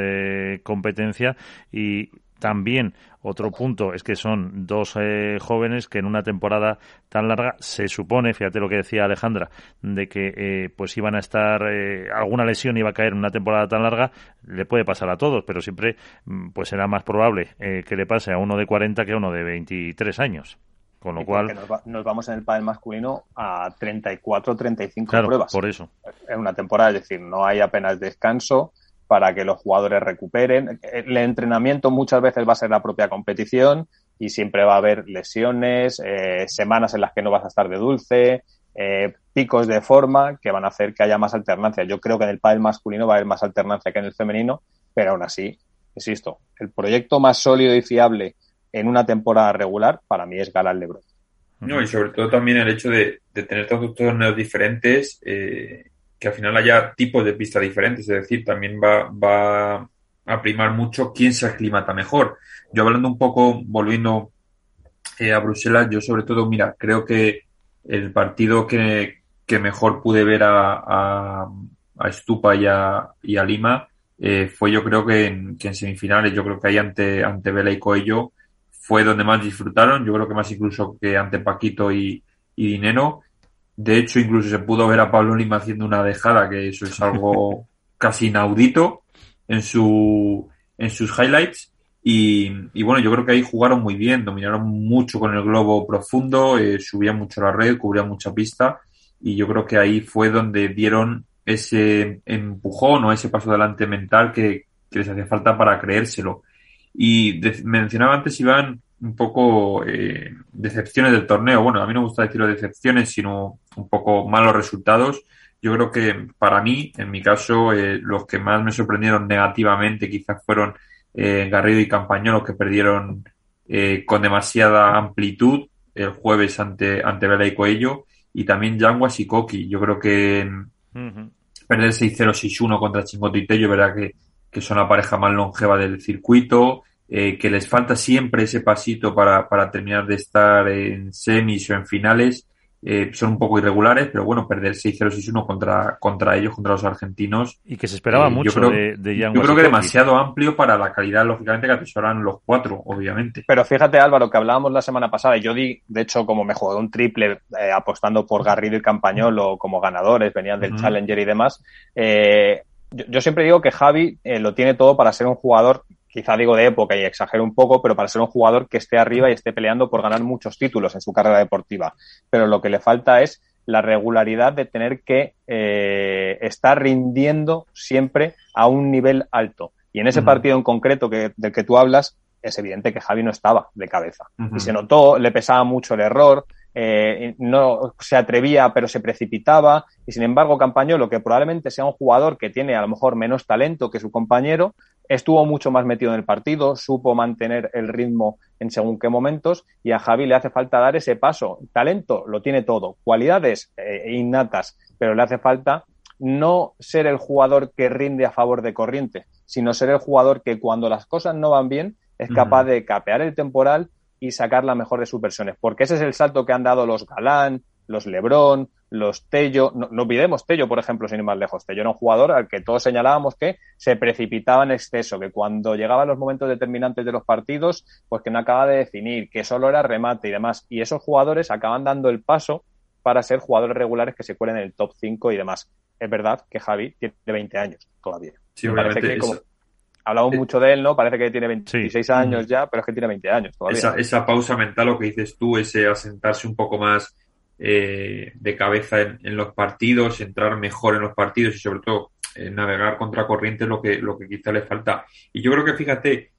competencia y también otro punto es que son dos eh, jóvenes que en una temporada tan larga se supone, fíjate lo que decía Alejandra, de que eh, pues iban a estar eh, alguna lesión iba a caer en una temporada tan larga, le puede pasar a todos, pero siempre mm, pues será más probable que le pase a uno de 40 que a uno de 23 años. Con lo cual. Nos, vamos en el pádel masculino a 34, 35 pruebas. Por eso. En una temporada, es decir, no hay apenas descanso para que los jugadores recuperen. El entrenamiento muchas veces va a ser la propia competición y siempre va a haber lesiones, eh, semanas en las que no vas a estar de dulce, eh, picos de forma que van a hacer que haya más alternancia. Yo creo que en el pádel masculino va a haber más alternancia que en el femenino, pero aún así, insisto, el proyecto más sólido y fiable en una temporada regular para mí es Galán Lebron. No, y sobre todo también el hecho de, tener todos torneos diferentes eh, que al final haya tipos de pistas diferentes, es decir, también va, va a primar mucho quién se aclimata mejor. Yo hablando un poco, volviendo eh, a Bruselas, yo sobre todo, mira, creo que el partido que, que mejor pude ver a, a, a Estupa y a, y a Lima eh, fue yo creo que en, que en, semifinales, yo creo que ahí ante, ante Vela y Coello fue donde más disfrutaron, yo creo que más incluso que ante Paquito y, y Dinero. De hecho, incluso se pudo ver a Pablo Lima haciendo una dejada, que eso es algo [laughs] casi inaudito en, su, en sus highlights. Y, bueno, yo creo que ahí jugaron muy bien, dominaron mucho con el globo profundo, eh, subían mucho la red, cubrían mucha pista. Y yo creo que ahí fue donde dieron ese empujón o ese paso adelante mental que, que les hacía falta para creérselo. Y mencionaba antes, Iván, un poco eh, decepciones del torneo. Bueno, a mí no me gusta decirlo decepciones, sino un poco malos resultados. Yo creo que para mí, en mi caso, eh, los que más me sorprendieron negativamente quizás fueron eh, Garrido y Campañolo, que perdieron eh, con demasiada amplitud el jueves ante, ante Vela y Coello, y también Yanguas y Koki. Yo creo que perder 6-0-6-1 contra Chingoto y Tello, verdad que, que son la pareja más longeva del circuito. Eh, que les falta siempre ese pasito para, para terminar de estar en semis o en finales. Eh, son un poco irregulares, pero bueno, perder 6-0-6-1 contra, contra ellos, contra los argentinos. Y que se esperaba eh, mucho yo creo, de, de Yo creo que demasiado amplio para la calidad, lógicamente, que atesoran los cuatro, obviamente. Pero fíjate, Álvaro, que hablábamos la semana pasada, y yo di, de hecho, como me jugué un triple eh, apostando por Garrido y Campañolo como ganadores, venían del uh -huh. Challenger y demás. Eh, yo, yo, siempre digo que Javi lo tiene todo para ser un jugador quizá digo de época y exagero un poco, pero para ser un jugador que esté arriba y esté peleando por ganar muchos títulos en su carrera deportiva. Pero lo que le falta es la regularidad de tener que eh, estar rindiendo siempre a un nivel alto. Y en ese uh -huh. partido en concreto que, del que tú hablas, es evidente que Javi no estaba de cabeza. Uh -huh. Y se notó, le pesaba mucho el error, eh, no se atrevía pero se precipitaba y sin embargo Campañolo que probablemente sea un jugador que tiene a lo mejor menos talento que su compañero estuvo mucho más metido en el partido, supo mantener el ritmo en según qué momentos y a Javi le hace falta dar ese paso. Talento lo tiene todo, cualidades eh, innatas, pero le hace falta no ser el jugador que rinde a favor de corriente, sino ser el jugador que cuando las cosas no van bien es capaz de capear el temporal y sacar la mejor de sus versiones, porque ese es el salto que han dado los Galán, los Lebrón, los Tello, no, no olvidemos Tello, por ejemplo, sin ir más lejos. Tello era un jugador al que todos señalábamos que se precipitaba en exceso, que cuando llegaban los momentos determinantes de los partidos, pues que no acaba de definir, que solo era remate y demás. Y esos jugadores acaban dando el paso para ser jugadores regulares que se cuelen en el top 5 y demás. Es verdad que Javi tiene 20 años todavía. Sí, obviamente. Que como, hablamos mucho de él, ¿no? Parece que tiene 26 sí. años ya, pero es que tiene 20 años todavía. Esa, esa pausa mental, lo que dices tú, ese asentarse un poco más eh, de cabeza en, los partidos, entrar mejor en los partidos y sobre todo eh, navegar contra corriente lo que, lo que quizá le falta. Y yo creo que fíjate,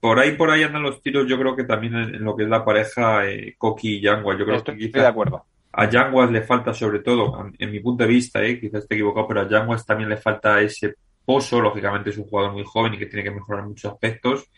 por ahí por ahí andan los tiros, yo creo que también en, lo que es la pareja eh, Coqui y Yanguas. Yo creo Estoy, que quizá de acuerdo. A Yanguas le falta sobre todo, en mi punto de vista, eh, quizás esté equivocado, pero a Yanguas también le falta ese pozo, lógicamente es un jugador muy joven y que tiene que mejorar muchos aspectos.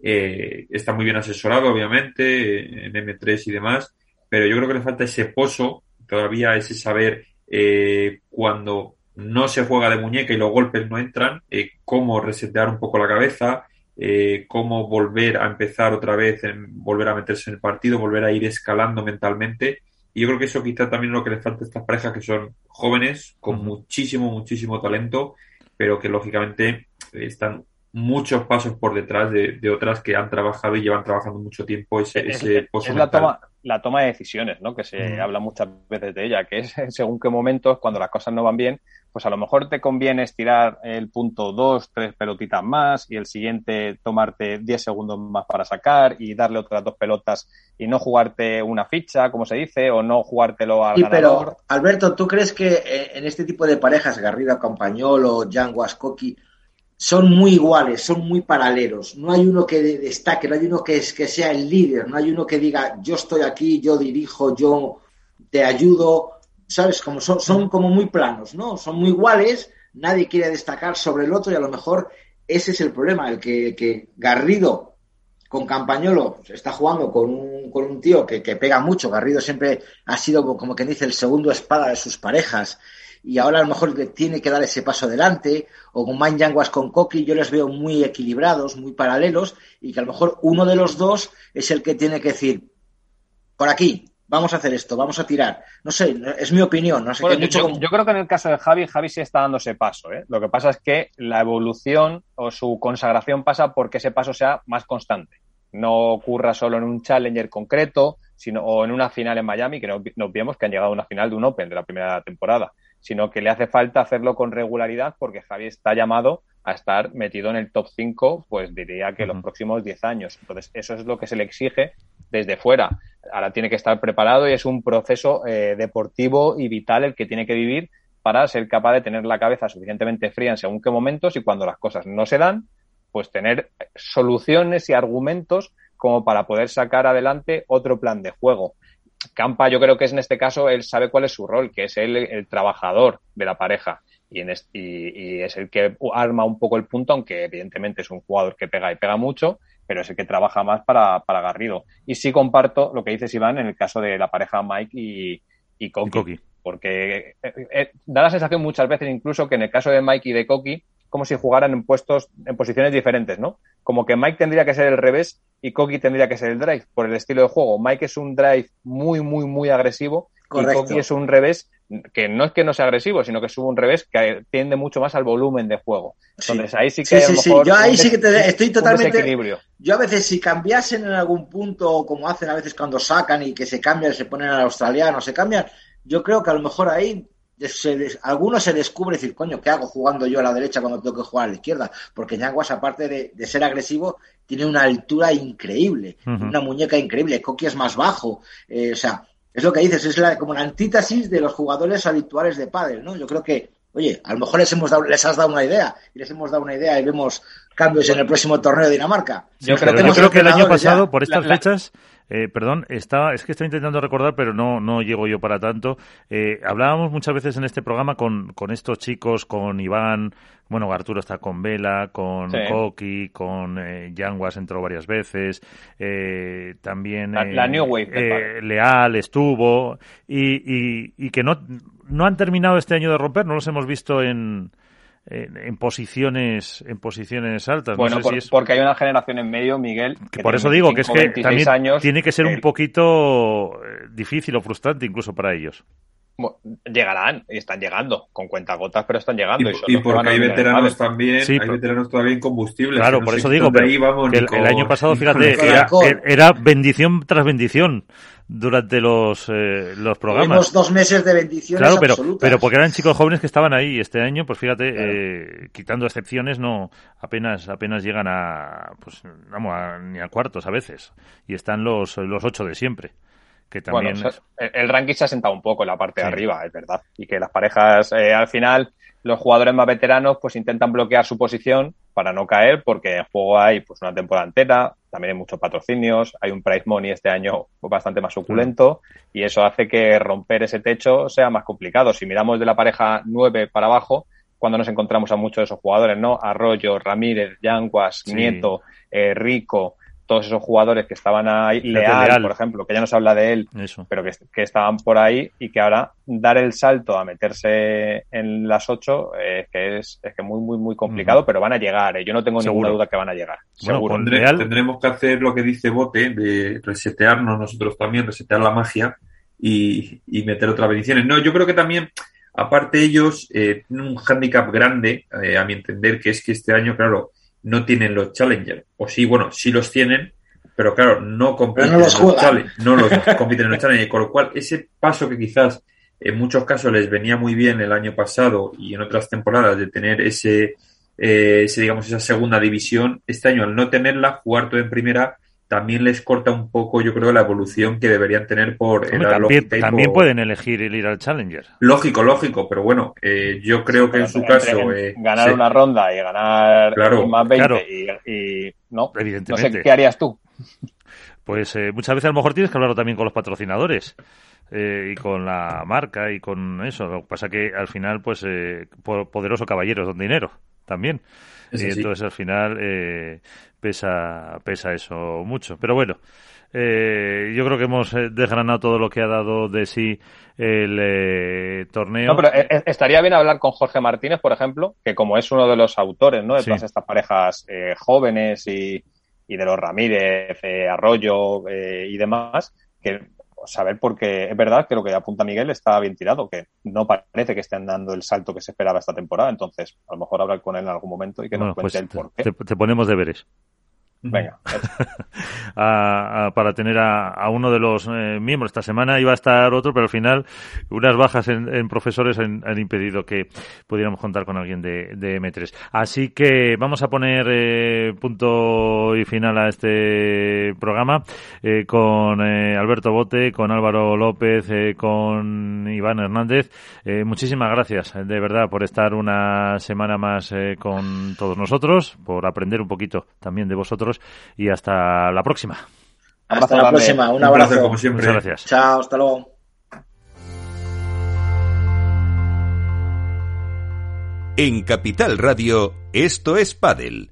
Eh, está muy bien asesorado, obviamente, en M3 y demás, pero yo creo que le falta ese pozo, todavía ese saber eh, cuando no se juega de muñeca y los golpes no entran, eh, cómo resetear un poco la cabeza, eh, cómo volver a empezar otra vez, en, volver a meterse en el partido, volver a ir escalando mentalmente. Y yo creo que eso quizá también lo que le falta a estas parejas que son jóvenes, con muchísimo, muchísimo talento, pero que lógicamente están muchos pasos por detrás de, otras que han trabajado y llevan trabajando mucho tiempo ese, ese es la toma, la toma de decisiones, ¿no? Que se mm. habla muchas veces de ella, que es [laughs] según qué momentos, cuando las cosas no van bien, pues a lo mejor te conviene estirar el punto dos, tres pelotitas más y el siguiente tomarte 10 segundos más para sacar y darle otras dos pelotas y no jugarte una ficha, como se dice, o no jugártelo al sí, Pero, Alberto, ¿tú crees que eh, en este tipo de parejas, Garrido Campañolo, Jan Wascoki, son muy iguales, son muy paralelos. No hay uno que destaque, no hay uno que, es, que sea el líder, no hay uno que diga yo estoy aquí, yo dirijo, yo te ayudo. ¿Sabes? Como son, son como muy planos, ¿no? Son muy iguales, nadie quiere destacar sobre el otro y a lo mejor ese es el problema, el que, Garrido con Campañolo está jugando con un, con un tío que, que, pega mucho. Garrido siempre ha sido, como quien dice, el segundo espada de sus parejas y ahora a lo mejor tiene que dar ese paso adelante, o con Man Yanguas con Koki, yo les veo muy equilibrados, muy paralelos, y que a lo mejor uno de los dos es el que tiene que decir, por aquí, vamos a hacer esto, vamos a tirar. No sé, es mi opinión. No sé yo, yo, creo que en el caso de Javi, Javi sí está dando ese paso. ¿eh? Lo que pasa es que la evolución o su consagración pasa porque ese paso sea más constante. No ocurra solo en un challenger concreto, sino o en una final en Miami, que no, nos vemos que han llegado a una final de un Open de la primera temporada sino que le hace falta hacerlo con regularidad porque Javi está llamado a estar metido en el top 5, pues diría que los próximos 10 años. Entonces, eso es lo que se le exige desde fuera. Ahora tiene que estar preparado y es un proceso eh, deportivo y vital el que tiene que vivir para ser capaz de tener la cabeza suficientemente fría en según qué momentos y cuando las cosas no se dan, pues tener soluciones y argumentos como para poder sacar adelante otro plan de juego. Campa, yo creo que es en este caso, él sabe cuál es su rol, que es él el trabajador de la pareja y, en y, es el que arma un poco el punto, aunque evidentemente es un jugador que pega y pega mucho, pero es el que trabaja más para, para Garrido. Y sí comparto lo que dices, Iván, en el caso de la pareja Mike y, y Koki, porque eh, eh, da la sensación muchas veces incluso que en el caso de Mike y de Koki, como si jugaran en puestos, en posiciones diferentes, ¿no? Como que Mike tendría que ser el revés y Koki tendría que ser el drive por el estilo de juego. Mike es un drive muy, muy, muy agresivo y Koki es un revés que no es que no sea agresivo, sino que es un revés que tiende mucho más al volumen de juego. Entonces ahí sí que sí, Yo ahí sí que te, estoy totalmente. Yo a veces si cambiasen en algún punto, como hacen a veces cuando sacan y que se cambian, se ponen al australiano, se cambian, yo creo que a lo mejor ahí se, algunos se descubre decir, coño, ¿qué hago jugando yo a la derecha cuando tengo que jugar a la izquierda? Porque Yanguas, aparte de, ser agresivo, tiene una altura increíble, una muñeca increíble, Coqui es más bajo, eh, o sea, es lo que dices, es la, como la antítesis de los jugadores habituales de pádel, ¿no? Yo creo que, oye, a lo mejor les hemos dado, les has dado una idea, y les hemos dado una idea y vemos cambios en el próximo torneo de Dinamarca. Yo, creo, que el año pasado, por estas fechas, eh, perdón, estaba, es que estoy intentando recordar, pero no, no llego yo para tanto. Eh, hablábamos muchas veces en este programa con, con estos chicos, con Iván, bueno, Arturo está con Vela, con Koki, con eh, Yanguas entró varias veces, eh, también la, New Wave, eh, Leal estuvo y, y, y que no, no han terminado este año de romper, no los hemos visto en en, posiciones en posiciones altas. Bueno, porque hay una generación en medio, Miguel. Que por eso digo que es que también años, tiene que ser un poquito eh, difícil o frustrante incluso para ellos. Llegarán y están llegando con cuentagotas, pero están llegando. Y, porque hay veteranos también, hay veteranos todavía en combustible. Claro, por eso digo, que el, año pasado, [laughs] fíjate, era bendición tras bendición durante los, eh, los programas. Tuvimos dos meses de bendiciones Claro, pero, pero porque eran chicos jóvenes que estaban ahí. Este año, pues fíjate, eh, quitando excepciones, no apenas apenas llegan a, pues vamos, ni a cuartos a veces. Y están los, los ocho de siempre que también... el ranking se ha sentado un poco en la parte de arriba, es verdad. Y que las parejas, eh, al final, los jugadores más veteranos pues intentan bloquear su posición para no caer porque en juego hay pues una temporada entera, también hay muchos patrocinios, hay un price money este año bastante más suculento y eso hace que romper ese techo sea más complicado. Si miramos de la pareja 9 para abajo, cuando nos encontramos a muchos de esos jugadores, ¿no? Arroyo, Ramírez, Yanguas, Nieto, eh, Rico, todos esos jugadores que estaban ahí, Leal, por ejemplo, que ya no se habla de él, pero que, estaban por ahí y que ahora dar el salto a meterse en las ocho es que es, es que muy, muy, muy complicado, pero van a llegar. ¿eh? Yo no tengo ninguna duda que van a llegar. Seguro. tendremos que hacer lo que dice Bote, de resetearnos nosotros también, resetear la magia y, meter otras bendiciones. No, yo creo que también aparte ellos eh, tienen un hándicap grande, eh, a mi entender, que es que este año, claro, no tienen los Challenger. O sí, bueno, sí los tienen, pero claro, no compiten, en, los Challenger, no los [laughs] compiten en los Challenger. Con lo cual, ese paso que quizás en muchos casos les venía muy bien el año pasado y en otras temporadas de tener ese, eh, ese digamos, esa segunda división, este año al no tenerla, jugar todo en primera, también les corta un poco, yo creo, la evolución que deberían tener por también, también pueden elegir el ir al Challenger. Lógico, lógico, pero bueno, eh, yo creo que en su caso... Eh, ganar una ronda y ganar más 20 y, No, Evidentemente. no sé, ¿qué harías tú? Pues eh, muchas veces a lo mejor tienes que hablarlo también con los patrocinadores. y con la marca y con eso. Lo que pasa que al final, pues, poderoso caballeros don dinero también. Y entonces al final eh, pesa, pesa eso mucho. Pero bueno, eh, yo creo que hemos eh, desgranado todo lo que ha dado de sí el eh, torneo. No, pero estaría bien hablar con Jorge Martínez, por ejemplo, que como es uno de los autores ¿no? de todas estas parejas jóvenes y, y, de los Ramírez, Arroyo y demás, que saber porque es verdad que lo que apunta Miguel está bien tirado, que no parece que estén dando el salto que se esperaba esta temporada. Entonces, a lo mejor hablar con él en algún momento y que nos cuente pues el por qué. te ponemos deberes. Venga. [laughs] para tener a, uno de los eh, miembros. Esta semana iba a estar otro, pero al final unas bajas en, profesores han, impedido que pudiéramos contar con alguien de, M3. Así que vamos a poner eh, punto y final a este programa eh, con Alberto Bote, con Álvaro López, con Iván Hernández. muchísimas gracias, de verdad, por estar una semana más con todos nosotros, por aprender un poquito también de vosotros y hasta la próxima. Hasta la próxima, un abrazo. como siempre. Muchas gracias. Chao, hasta luego. En Capital Radio, esto es Padel